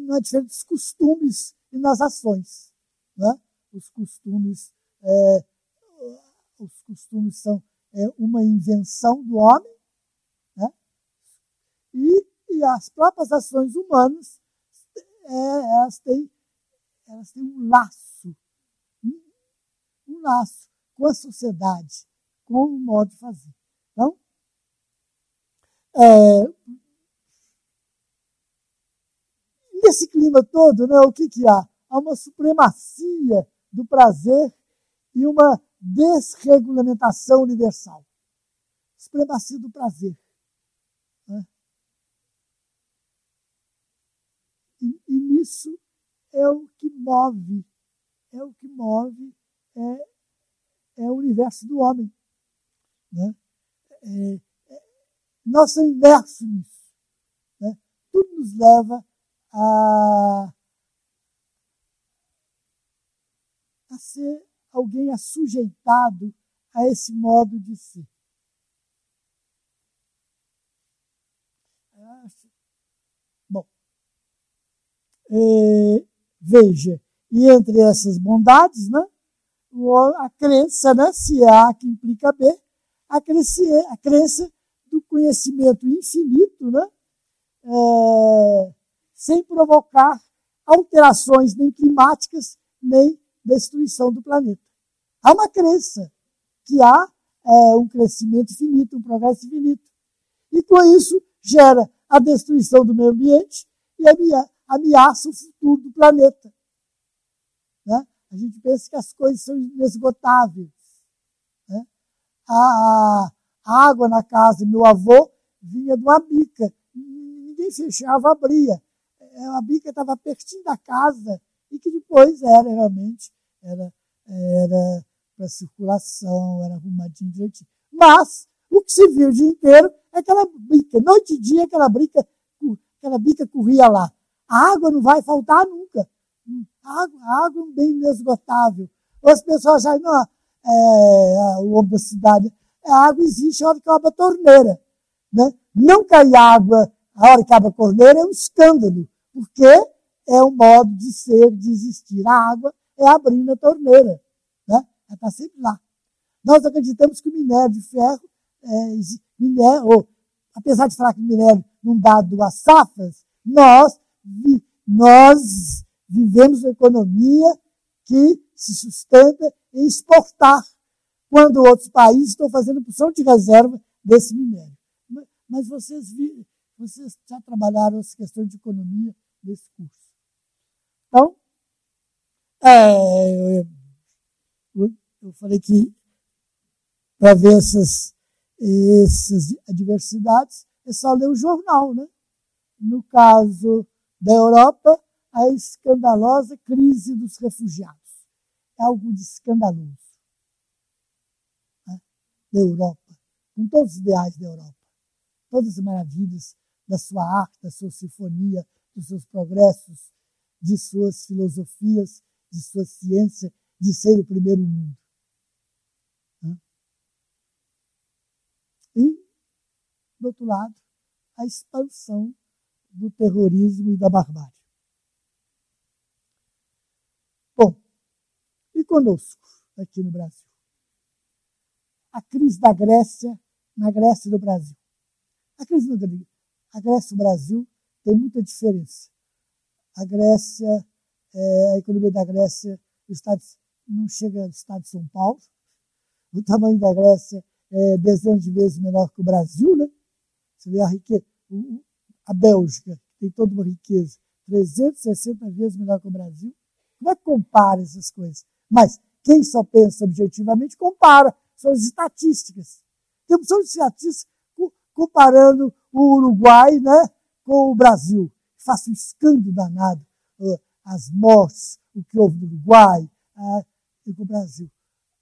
D: na diferença dos costumes e nas ações. Né? Os costumes, é, os costumes são é, uma invenção do homem, né? e, e as próprias ações humanas é, elas, têm, elas têm um laço, um, laço com a sociedade, com o modo de fazer. Então, é, nesse clima todo, né, o que, que há? Há uma supremacia do prazer e uma desregulamentação universal. Supremacia do prazer. Né? Nisso é o que move, é o que move é, é o universo do homem. Né? É, é, nós somos imersos nisso. Né? Tudo nos leva a, a ser alguém assujeitado a esse modo de ser. É, veja, e entre essas bondades, né, a crença, né, se é A que implica B, a crença, a crença do conhecimento infinito, né, é, sem provocar alterações nem climáticas, nem destruição do planeta. Há uma crença que há é, um crescimento finito, um progresso infinito. E com isso gera a destruição do meio ambiente e ameaça o futuro do planeta. Né? A gente pensa que as coisas são inesgotáveis. Né? A, a, água na casa do meu avô vinha de uma bica. Ninguém fechava, abria. É, a bica estava pertinho da casa e que depois era realmente era, era para circulação, era arrumadinho direitinho. Mas o que se viu o dia inteiro é aquela bica, noite e dia aquela bica, aquela bica corria lá. A água não vai faltar nunca. A água, água é um bem inesgotável. As pessoas já não, é, o homem da cidade, a água existe a hora que abre a torneira. Né? Não cair água a hora que abre a torneira é um escândalo, porque é um modo de ser, de existir. A água é abrindo a torneira. Né? Ela está sempre lá. Nós acreditamos que o minério de ferro, é, minério, ou, apesar de falar que o minério não dá duas safras, nós, nós vivemos uma economia que se sustenta em exportar, quando outros países estão fazendo produção de reserva desse minério. Mas vocês, vocês já trabalharam as questões de economia nesse curso. Então, é, eu, eu falei que para ver essas, essas adversidades é só ler o jornal. Né? No caso da Europa, a escandalosa crise dos refugiados. É algo de escandaloso. Né? Da Europa, com todos os ideais da Europa, todas as maravilhas da sua arte, da sua sinfonia, dos seus progressos, de suas filosofias, de sua ciência, de ser o primeiro mundo. E, do outro lado, a expansão do terrorismo e da barbárie. Bom, e conosco, aqui no Brasil? A crise da Grécia, na Grécia e no Brasil. A crise da a Grécia e o Brasil tem muita diferença. A Grécia, é, a economia da Grécia, não chega ao estado de São Paulo. O tamanho da Grécia é, dezenas de vezes menor que o Brasil, né? Você vê a riqueza, a Bélgica tem toda uma riqueza 360 vezes menor que o Brasil. Como é que compara essas coisas? Mas quem só pensa objetivamente compara, são as estatísticas. Temos só estatísticas comparando o Uruguai né, com o Brasil. Faça um escândalo danado. As mortes, o que houve no Uruguai e com o Brasil.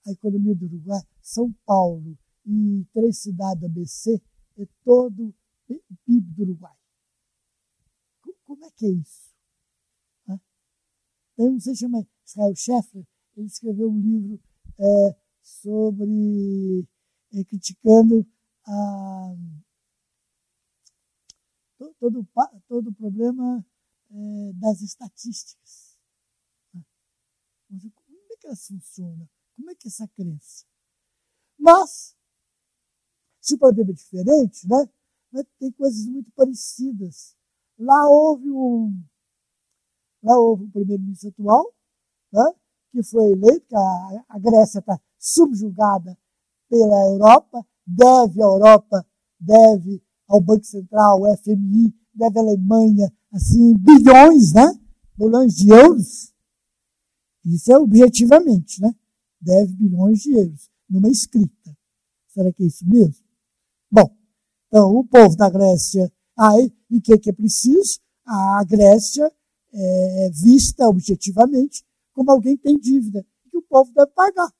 D: A economia do Uruguai, São Paulo, e três cidades ABC é todo o PIB do Uruguai. Como é que é isso? Tem um se chama Israel Scheffler, ele escreveu um livro é, sobre é, criticando a, todo, todo o problema é, das estatísticas. Como é que elas funcionam? Como é que é essa crença? Mas se o problema é diferente, né? Mas tem coisas muito parecidas. Lá houve um, lá houve um primeiro-ministro atual, né? que foi eleito, que a, a Grécia está subjugada pela Europa, deve à Europa, deve ao Banco Central, ao FMI, deve à Alemanha, assim, bilhões, né? Bilhões de euros. Isso é objetivamente, né? Deve bilhões de euros numa escrita. Será que é isso mesmo? Bom, então o povo da Grécia, aí, o que, que é preciso? A Grécia é vista objetivamente como alguém tem dívida, que o povo deve pagar.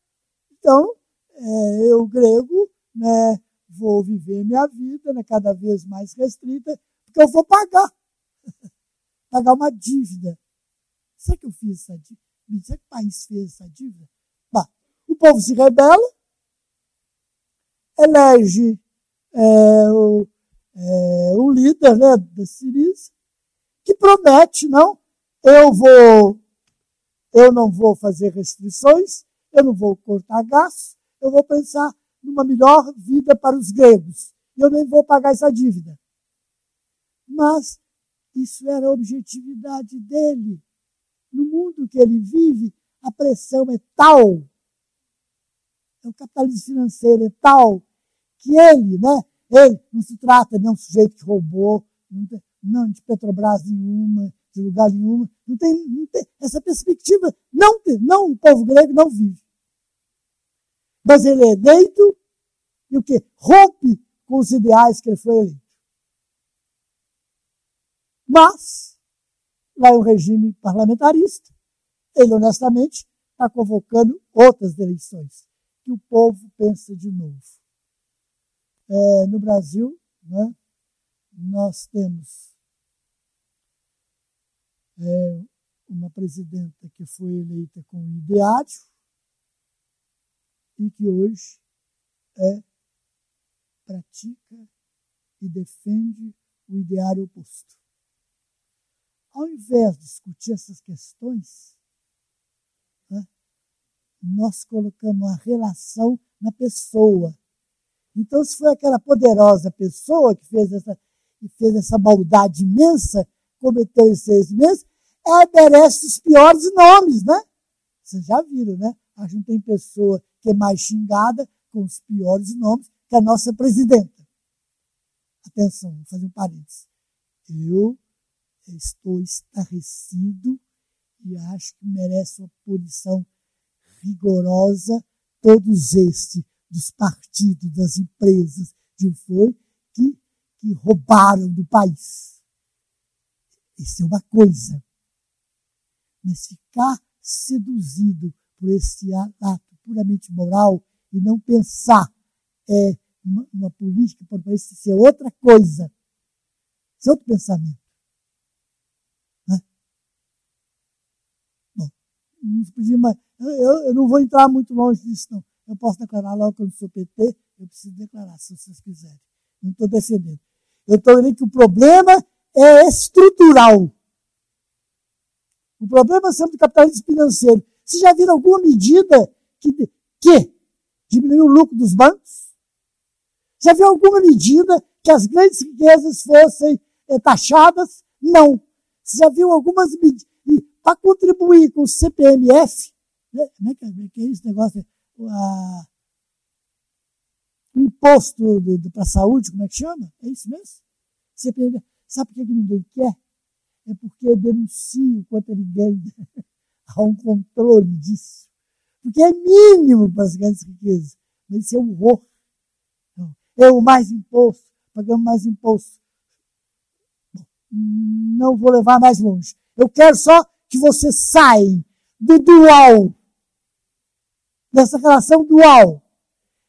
D: Então, é, eu, grego, né, vou viver minha vida né, cada vez mais restrita, porque eu vou pagar. [laughs] pagar uma dívida. Será que eu fiz essa dívida? Será que o país fez essa dívida? Bah, o povo se rebela, elege é, o, é, o líder né, da Siriza, que promete, não, eu vou, eu não vou fazer restrições, eu não vou cortar gastos, eu vou pensar numa melhor vida para os gregos. E eu nem vou pagar essa dívida. Mas isso era a objetividade dele. No mundo que ele vive, a pressão é tal, é o capitalismo financeiro é tal, que ele, né, ele não se trata de um sujeito que roubou, não, tem, não de Petrobras nenhuma, de lugar nenhuma, não tem, não tem essa perspectiva, não, tem, não o povo grego não vive. Mas ele é eleito e o que? Rompe com os ideais que ele foi eleito. Mas, lá é um regime parlamentarista, ele honestamente está convocando outras eleições, que o povo pensa de novo. É, no Brasil, né, nós temos é, uma presidenta que foi eleita com ideário e que hoje é, pratica e defende o ideário oposto. Ao invés de discutir essas questões, né, nós colocamos a relação na pessoa. Então, se foi aquela poderosa pessoa que fez essa, que fez essa maldade imensa, cometeu esse erro imenso, ela merece os piores nomes, né? Vocês já viram, né? A gente tem pessoa que é mais xingada com os piores nomes que a nossa presidenta. Atenção, vou fazer um parênteses. Eu estou estarrecido e acho que merece uma punição rigorosa todos estes dos partidos, das empresas, de foi, que, que roubaram do país. Isso é uma coisa. Mas ficar seduzido por esse ato puramente moral e não pensar é, uma, uma política por isso ser outra coisa, ser outro pensamento. Né? Bom, não mais, eu, eu, não vou entrar muito longe disso, não. Eu posso declarar logo que eu não sou PT, eu preciso declarar, se vocês quiserem. Não estou defendendo. Eu estou dizendo que o problema é estrutural. O problema é sempre do capitalismo financeiro. Vocês já viram alguma medida que, que diminuiu o lucro dos bancos? Já viu alguma medida que as grandes riquezas fossem é, taxadas? Não. Você já viu algumas medidas? Para contribuir com o CPMF, né? como é que, é, que é esse negócio? Ah, o imposto para a saúde, como é que chama? É isso mesmo? CPMF. Sabe por que ninguém quer? É porque denuncia o quanto ele ganha. [laughs] Há um controle disso. Porque é mínimo para as grandes riquezas. Mas isso é um horror. Eu mais imposto, pagamos mais imposto. Não vou levar mais longe. Eu quero só que vocês saiam do dual, dessa relação dual.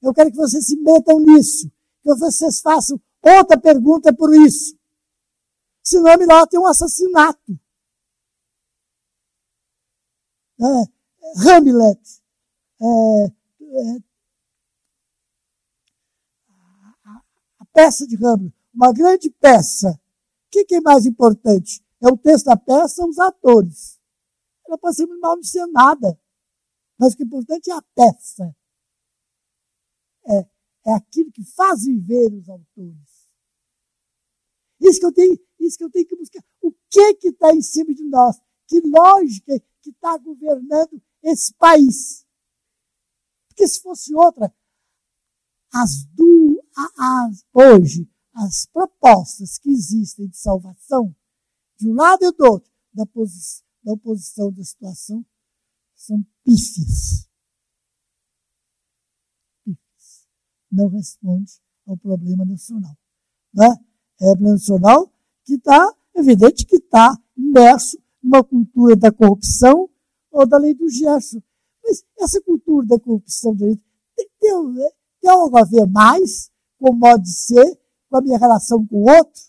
D: Eu quero que vocês se metam nisso, que vocês façam outra pergunta por isso. Senão é melhor ter um assassinato. É, Hamlet é, é, peça de Hamlet, uma grande peça. O que, que é mais importante? É o texto da peça ou os atores? Ela pode ser mal nada. Mas o é importante é a peça. É, é aquilo que faz viver os autores. Isso que eu tenho, isso que eu tenho que buscar. O que que está em cima de nós? Que lógica que está governando esse país? Porque se fosse outra, as duas, as, hoje, as propostas que existem de salvação, de um lado e do outro, da, posi da oposição da situação, são pífias. Pífias. Não responde ao problema nacional. Né? É o problema nacional que está, evidente que está imerso numa cultura da corrupção ou da lei do gesto. Mas essa cultura da corrupção tem, tem, tem algo a ver mais com o modo de ser, com a minha relação com o outro?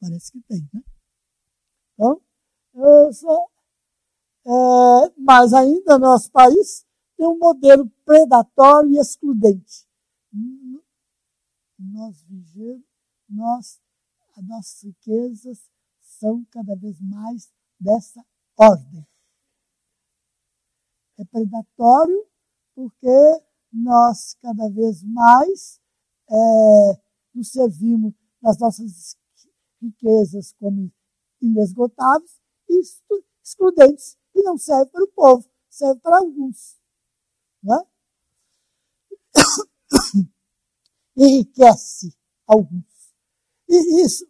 D: Parece que tem, né? Então, eu sou, é, mas ainda no nosso país tem um modelo predatório e excludente. Nós vivemos, nós, as nossas riquezas são cada vez mais dessa ordem. É predatório porque nós cada vez mais é, nos servimos das nossas riquezas como inesgotáveis e excludentes, não serve para o povo, serve para alguns. Né? [coughs] Enriquece alguns. E isso,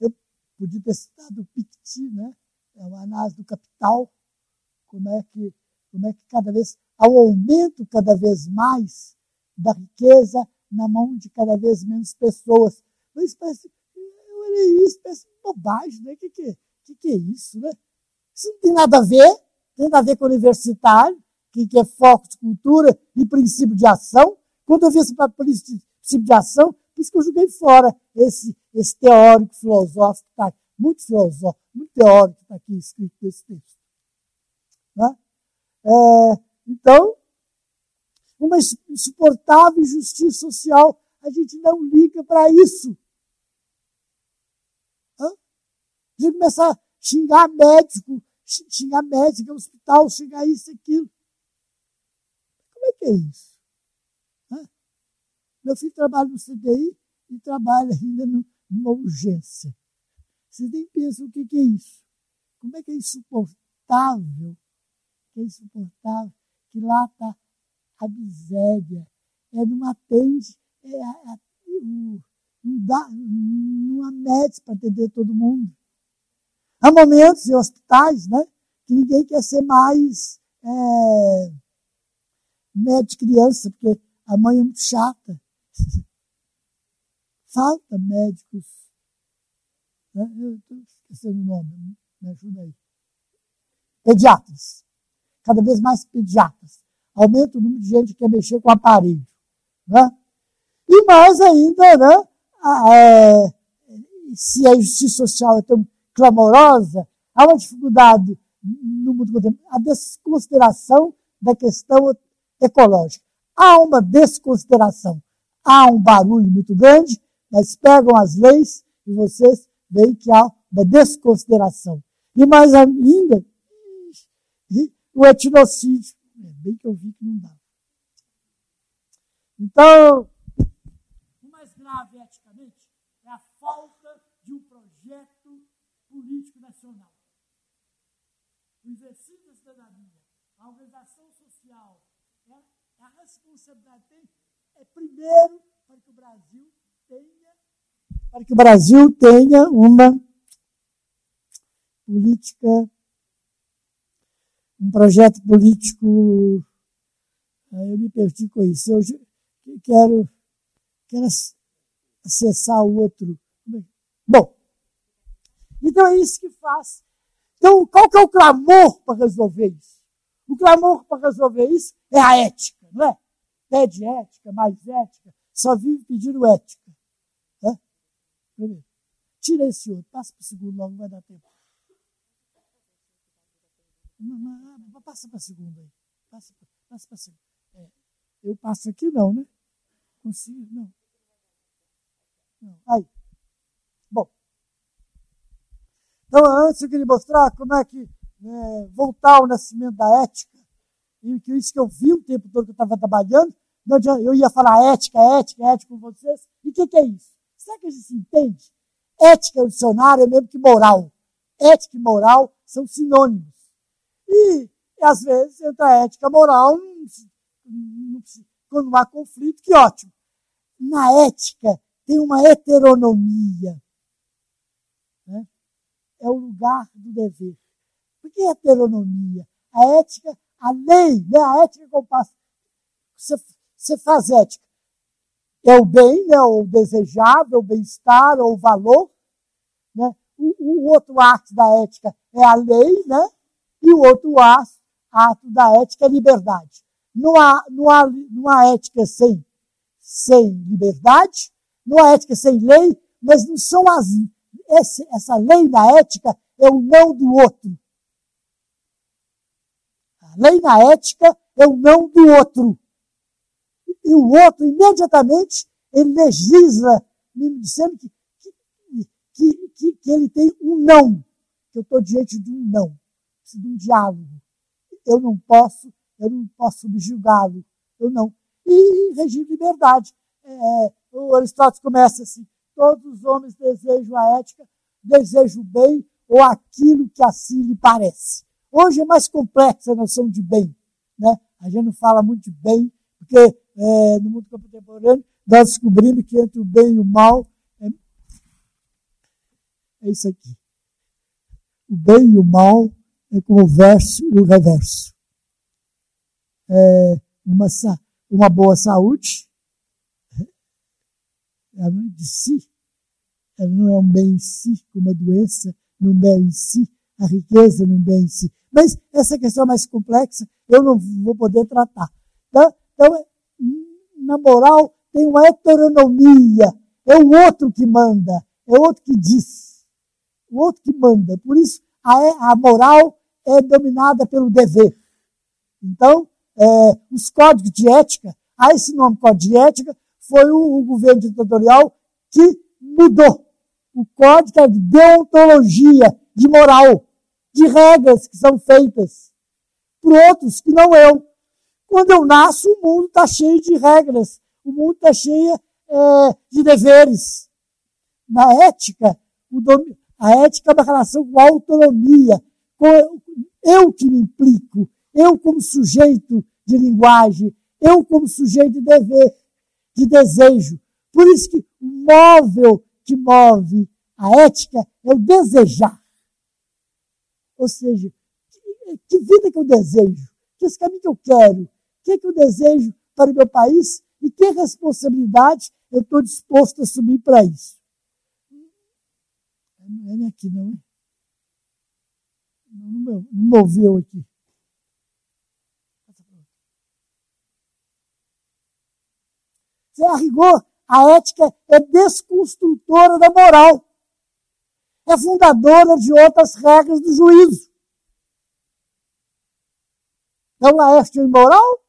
D: eu podia ter citado o Piketty, né? é uma análise do capital, como é que, como é que cada vez ao aumento cada vez mais da riqueza na mão de cada vez menos pessoas. Mas parece, eu olhei isso, parece bobagem, né? O que, que, que, que é isso, né? Isso não tem nada a ver, tem a ver com universitário, que, que é foco de cultura e princípio de ação. Quando eu vi esse princípio de ação, Por isso que eu joguei fora esse, esse teórico filosófico, tá, muito filosófico, muito teórico que está aqui escrito nesse texto. Né? É, então, uma insuportável injustiça social, a gente não liga para isso. Hã? A gente começar a xingar médico, xingar médico, hospital, xingar isso aquilo. Como é que é isso? Hã? Meu filho trabalha no CDI e trabalha ainda numa urgência. Vocês nem pensam o que, é isso. Como é que é insuportável? Que é insuportável que lá está a miséria. É, não atende, é, é, não, dá, não há médicos para atender todo mundo. Há momentos em hospitais né, que ninguém quer ser mais é, médico criança, porque a mãe é muito chata. [laughs] Falta médicos. Né? Estou esquecendo o nome, me ajuda aí. Pediatras. Cada vez mais pediatras. Aumenta o número de gente que quer mexer com aparelho. Né? E mais ainda, né? É, se a justiça social é tão clamorosa, há uma dificuldade no mundo contemporâneo, a desconsideração da questão ecológica. Há uma desconsideração. Há um barulho muito grande, mas pegam as leis e vocês veem que há uma desconsideração. E mais ainda, o etnocídio. É bem que eu vi que não dá. Então, o mais grave eticamente é a falta de um projeto político nacional. O exercício da cidadania, a organização social, é, a responsabilidade tem, é primeiro para que o Brasil tenha, para que o Brasil tenha uma política, um projeto político. Eu me perdi com isso. Eu quero, quero acessar o outro. Bom, então é isso que faz. Então, qual que é o clamor para resolver isso? O clamor para resolver isso é a ética, não é? Pede ética, mais ética, só vive pedindo ética. É? Primeiro. Tira esse outro, passa para o segundo logo, não vai dar tempo. Não, não, passa para a segunda aí. Passa, passa para a segunda. É, eu passo aqui não, né? Consigo? Não. não. Aí. Bom. Então, antes eu queria mostrar como é que né, voltar ao nascimento da ética. E que isso que eu vi o tempo todo que eu estava trabalhando, eu ia falar ética, ética, ética com vocês. E o que, que, é isso? Será que a gente se entende? Ética no dicionário é mesmo que moral. Ética e moral são sinônimos. E, às vezes, entre a ética e moral, quando há conflito, que ótimo na ética tem uma heteronomia. É o lugar do dever. Por que heteronomia? A ética, a lei, né? a ética passo. Você, você faz ética. É o bem, né? o desejável, o bem-estar, ou o valor. Né? O, o, outro ato da ética é a lei, né? e o outro ato, ato da ética é a liberdade. Não há, não há, não há ética sem sem liberdade, não há ética sem lei, mas não são as. Esse, essa lei na ética é o não do outro. A lei na ética é o não do outro. E o outro, imediatamente, ele legisla, me dizendo que, que, que, que ele tem um não. Que eu estou diante de um não. Preciso de um diálogo. Eu não posso, eu não posso subjugá-lo. Eu não e regime de liberdade. É, o Aristóteles começa assim: todos os homens desejam a ética, desejam o bem ou aquilo que assim lhe parece. Hoje é mais complexa a noção de bem. Né? A gente não fala muito de bem, porque é, no mundo contemporâneo nós descobrimos que entre o bem e o mal é, é isso aqui. O bem e o mal é como o verso e o reverso. É uma, uma boa saúde, de si, ela não é um bem em si, como a doença não é um bem em si, a riqueza não é um bem em si. Mas essa questão é mais complexa, eu não vou poder tratar. Tá? Então, na moral, tem uma heteronomia é o outro que manda, é o outro que diz, o outro que manda. Por isso, a, a moral é dominada pelo dever. Então, é, os códigos de ética, a esse nome código de ética, foi o, o governo ditatorial que mudou. O código de deontologia, de moral, de regras que são feitas por outros que não eu. Quando eu nasço, o mundo está cheio de regras, o mundo está cheio é, de deveres. Na ética, a ética é uma relação com a autonomia, com eu que me implico, eu como sujeito de linguagem, eu como sujeito de dever, de desejo. Por isso que o móvel que move a ética é o desejar. Ou seja, que, que vida que eu desejo? Que esse caminho que eu quero? O que, é que eu desejo para o meu país? E que responsabilidade eu estou disposto a assumir para isso? Não é aqui, não é? Não, não moveu aqui. Se a rigor, a ética é desconstrutora da moral. É fundadora de outras regras do juízo. Então, Laércio é imoral?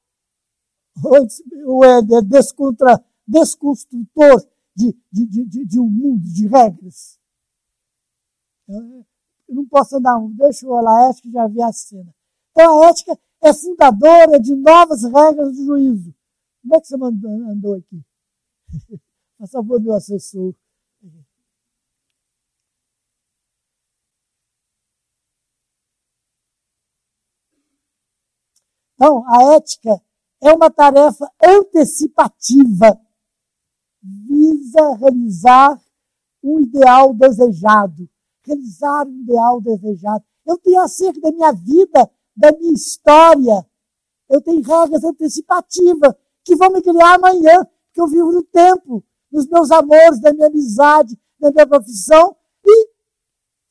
D: Ou é descontra, desconstrutor de, de, de, de um mundo de regras? Eu não posso andar um, deixa o Laércio que já vi a cena. Então, a ética é fundadora de novas regras do juízo. Como é que você andou aqui? [laughs] Por favor, meu assessor. Então, a ética é uma tarefa antecipativa, visa realizar um ideal desejado, realizar um ideal desejado. Eu tenho acerca da minha vida, da minha história, eu tenho regras antecipativas que vão me criar amanhã, porque eu vivo no tempo, nos meus amores, na minha amizade, na minha profissão e,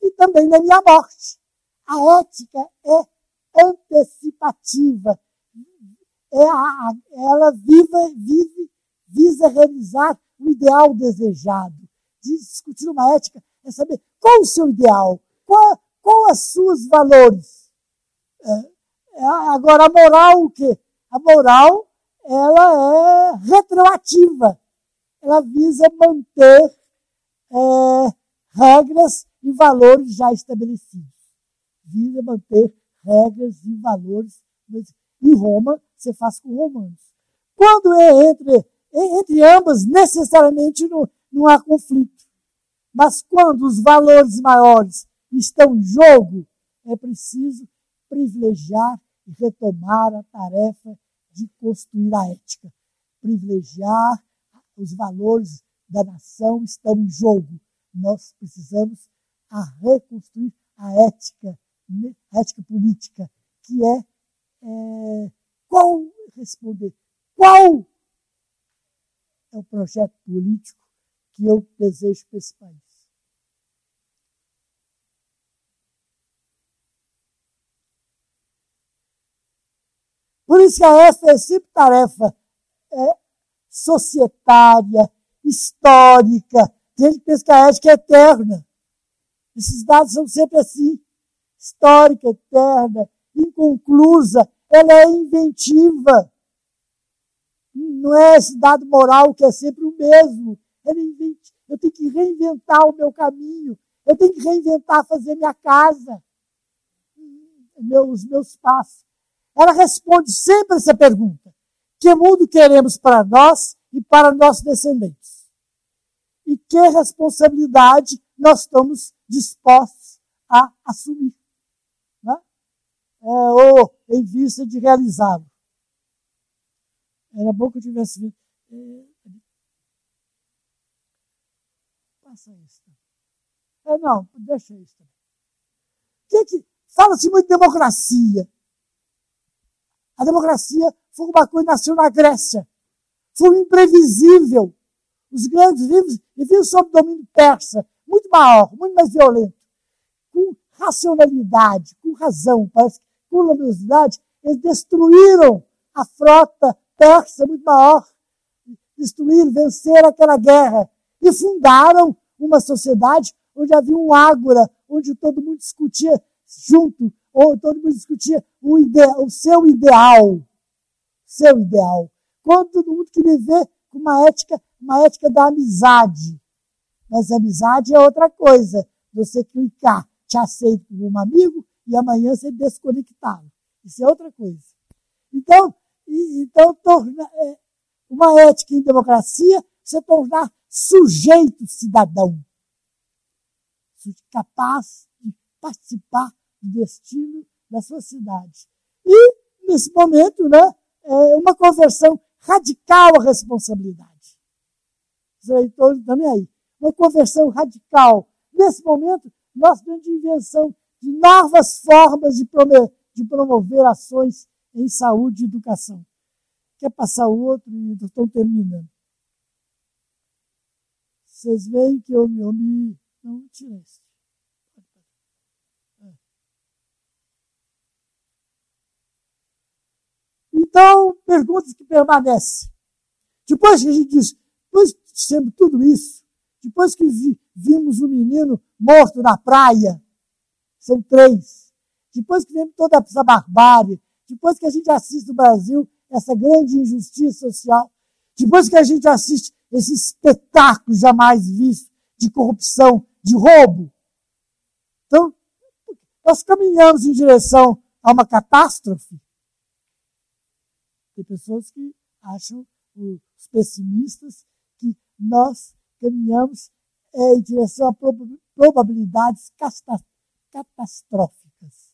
D: e também na minha morte. A ética é antecipativa. É a, ela viva, vive, visa realizar o ideal desejado. Discutir uma ética é saber qual o seu ideal, qual, qual os seus valores. É, é, agora, a moral, o quê? A moral, ela é retroativa. Ela visa manter é, regras e valores já estabelecidos. Visa manter regras e valores. Em Roma, você faz com romanos. Quando é entre, entre ambas, necessariamente não, não há conflito. Mas quando os valores maiores estão em jogo, é preciso privilegiar e retomar a tarefa de construir a ética. Privilegiar os valores da nação estão em jogo. Nós precisamos a reconstruir a ética a ética política, que é, é qual responder, qual é o projeto político que eu desejo para esse país. Por isso que a EFA é sempre tarefa é, societária, histórica. Tem gente que pensa que a ética é eterna. Esses dados são sempre assim histórica, eterna, inconclusa, ela é inventiva. Não é esse dado moral que é sempre o mesmo. Ela é inventiva. Eu tenho que reinventar o meu caminho. Eu tenho que reinventar fazer minha casa, os meus passos. Ela responde sempre essa pergunta: que mundo queremos para nós e para nossos descendentes? E que responsabilidade nós estamos dispostos a assumir? é, ou em vista de realizá-lo. Era bom que eu tivesse visto. É, passa isso. É, não, deixa isso. Que que, Fala-se muito de democracia. A democracia foi uma coisa que nasceu na Grécia. Foi imprevisível. Os grandes vivos viviam sob domínio persa, muito maior, muito mais violento. Com racionalidade, com razão. Parece com luminosidade, eles destruíram a frota persa muito maior. Destruíram, venceram aquela guerra. e fundaram uma sociedade onde havia um ágora, onde todo mundo discutia junto, ou todo mundo discutia o, ide o seu ideal. Seu ideal. Quando todo mundo queria ver com uma ética, uma ética da amizade. Mas amizade é outra coisa. Você clicar, te aceito como um amigo, e amanhã você desconectá-lo. Isso é outra coisa. Então, e, então torna, é, uma ética em democracia, você tornar sujeito cidadão, capaz participar do destino da sua cidade. E, nesse momento, né, é uma conversão radical à responsabilidade. Os eleitores também aí. Uma conversão radical. Nesse momento, nós temos invenção de novas formas de promover, de promover ações em saúde e educação. Quer passar o outro e estou terminando. Vocês veem que eu, eu me. Não, tirei esse. Então, perguntas que permanecem. Depois que a gente diz, depois de sempre tudo isso, depois que vi, vimos o um menino morto na praia, são três. Depois que vemos toda essa barbárie, depois que a gente assiste no Brasil essa grande injustiça social, depois que a gente assiste esse espetáculo jamais visto de corrupção, de roubo. Então, nós caminhamos em direção a uma catástrofe. Tem pessoas que acham, os pessimistas, que nós caminhamos é, em direção a probabilidades catastróficas.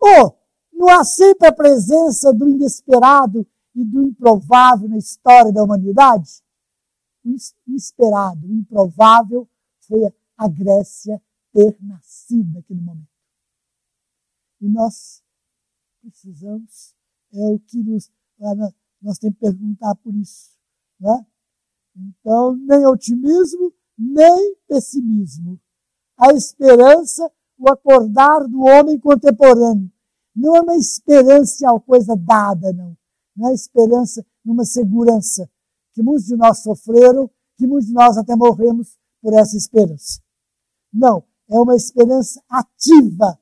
D: Ou não há sempre a presença do inesperado e do improvável na história da humanidade? O inesperado, o improvável foi a Grécia ter nascido naquele momento. E nós precisamos, é o que nos, nós temos que perguntar por isso. Né? Então, nem otimismo, nem pessimismo. A esperança, o acordar do homem contemporâneo. Não é uma esperança em coisa dada, não. Não é esperança numa segurança que muitos de nós sofreram, que muitos de nós até morremos por essa esperança. Não, é uma esperança ativa.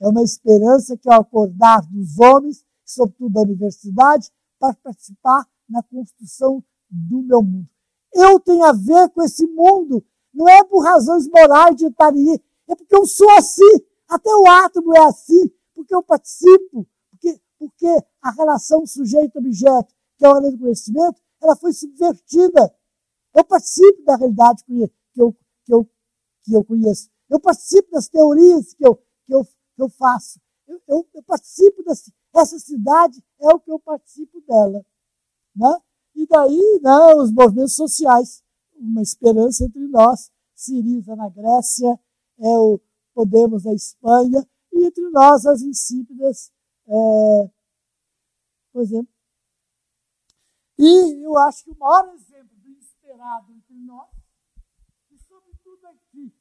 D: É uma esperança que, ao acordar dos homens, sobretudo da universidade, para participar na construção do meu mundo. Eu tenho a ver com esse mundo, não é por razões morais de estar aí, é porque eu sou assim. Até o átomo é assim, porque eu participo, porque, porque a relação sujeito-objeto que é a lei do conhecimento, ela foi subvertida. Eu participo da realidade que eu, que eu, que eu conheço. Eu participo das teorias que eu, que eu, que eu faço. Eu, eu, eu participo dessa essa cidade, é o que eu participo dela. Né? E daí, né, os movimentos sociais, uma esperança entre nós, Siriza na Grécia, é o Podemos na Espanha, e entre nós as insípidas, é, por exemplo, e eu acho que o maior exemplo do esperado entre nós, e sobretudo aqui,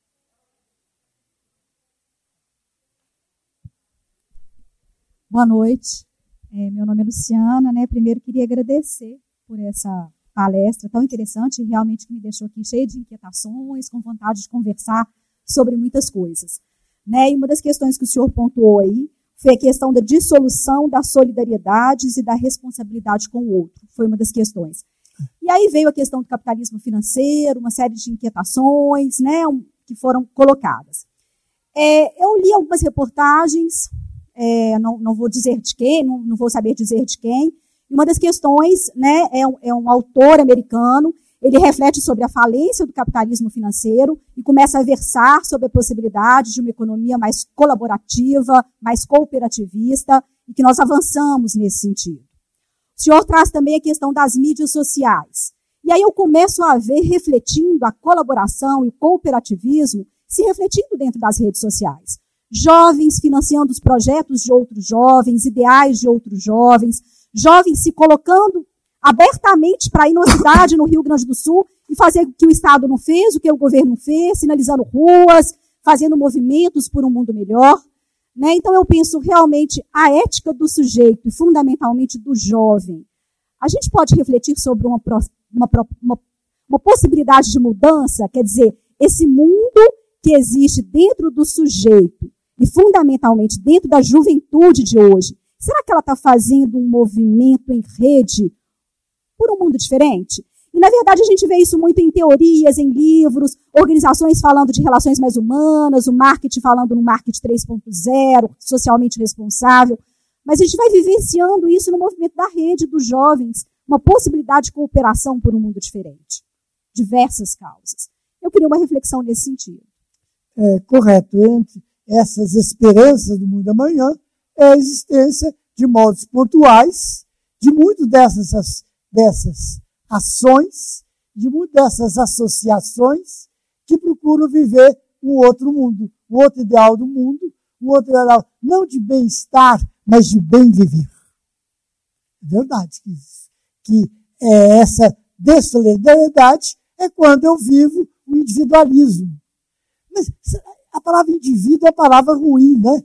E: Boa noite. É, meu nome é Luciana, né? Primeiro queria agradecer por essa palestra tão interessante, realmente que me deixou aqui cheia de inquietações, com vontade de conversar sobre muitas coisas. Né? E uma das questões que o senhor pontuou aí foi a questão da dissolução das solidariedades e da responsabilidade com o outro. Foi uma das questões. E aí veio a questão do capitalismo financeiro, uma série de inquietações né, que foram colocadas. É, eu li algumas reportagens, é, não, não, vou dizer de quem, não, não, vou saber dizer de quem. E uma das questões né, é, um, é um autor americano ele reflete sobre a falência do capitalismo financeiro e começa a versar sobre a possibilidade de uma economia mais colaborativa, mais cooperativista, e que nós avançamos nesse sentido. O senhor traz também a questão das mídias sociais. E aí eu começo a ver refletindo a colaboração e o cooperativismo se refletindo dentro das redes sociais. Jovens financiando os projetos de outros jovens, ideais de outros jovens, jovens se colocando abertamente para ir numa cidade no Rio Grande do Sul e fazer o que o Estado não fez, o que o governo fez, sinalizando ruas, fazendo movimentos por um mundo melhor. Né? Então eu penso realmente a ética do sujeito fundamentalmente do jovem. A gente pode refletir sobre uma, uma, uma, uma possibilidade de mudança, quer dizer, esse mundo que existe dentro do sujeito e fundamentalmente dentro da juventude de hoje, será que ela está fazendo um movimento em rede por um mundo diferente? E, na verdade, a gente vê isso muito em teorias, em livros, organizações falando de relações mais humanas, o marketing falando no marketing 3.0, socialmente responsável. Mas a gente vai vivenciando isso no movimento da rede dos jovens, uma possibilidade de cooperação por um mundo diferente. Diversas causas. Eu queria uma reflexão nesse sentido.
D: É, correto. Entre essas esperanças do mundo amanhã é a existência de modos pontuais de muitas dessas, dessas ações, de muitas dessas associações que procuram viver um outro mundo, um outro ideal do mundo, um outro ideal não de bem-estar, mas de bem viver. É verdade que, que é essa desolidariedade é quando eu vivo o individualismo. Mas a palavra indivíduo é a palavra ruim, né?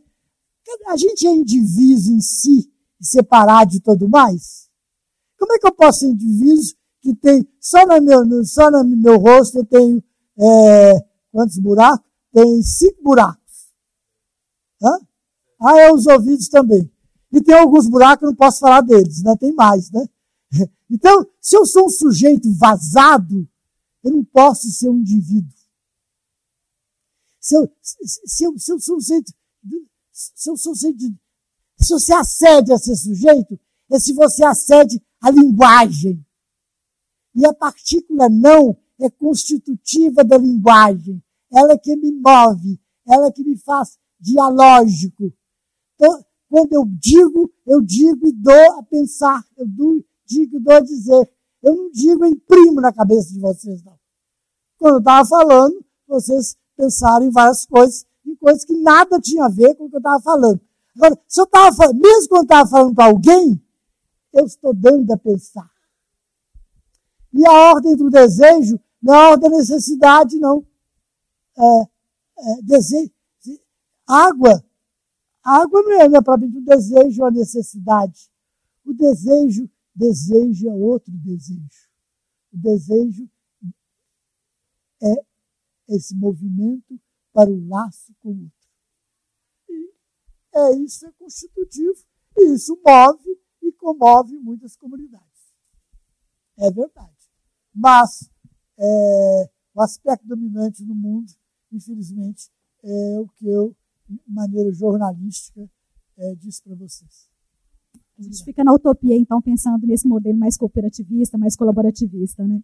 D: A gente é indivíduo em si, separado de todo mais. Como é que eu posso ser indivíduo que tem, só no meu, só no meu rosto eu tenho, é, quantos buracos? Tem cinco buracos. Hã? Ah, é os ouvidos também. E tem alguns buracos, não posso falar deles, né? Tem mais, né? [laughs] Então, se eu sou um sujeito vazado, eu não posso ser um indivíduo. Se eu, se eu, se eu sujeito, se eu sou sujeito, se você acede a ser sujeito, é se você acede à linguagem. E a partícula não é constitutiva da linguagem. Ela é que me move, ela é que me faz dialógico. Então, quando eu digo, eu digo e dou a pensar, eu digo e dou a dizer. Eu não digo e imprimo na cabeça de vocês, não. Quando eu estava falando, vocês pensaram em várias coisas, em coisas que nada tinha a ver com o que eu estava falando. Agora, se eu estava falando, mesmo quando eu estava falando para alguém, eu estou dando a pensar. E a ordem do desejo não é a ordem da necessidade, não. É, é, desejo, água. Água não é, não é propriamente um desejo ou a necessidade. O desejo, desejo é outro desejo. O desejo é esse movimento para o laço com o outro. E é isso é constitutivo, e isso move e comove muitas comunidades. É verdade. Mas é, o aspecto dominante no mundo, infelizmente, é o que eu, de maneira jornalística, é, disse para vocês.
E: A gente fica na utopia, então, pensando nesse modelo mais cooperativista, mais colaborativista, né?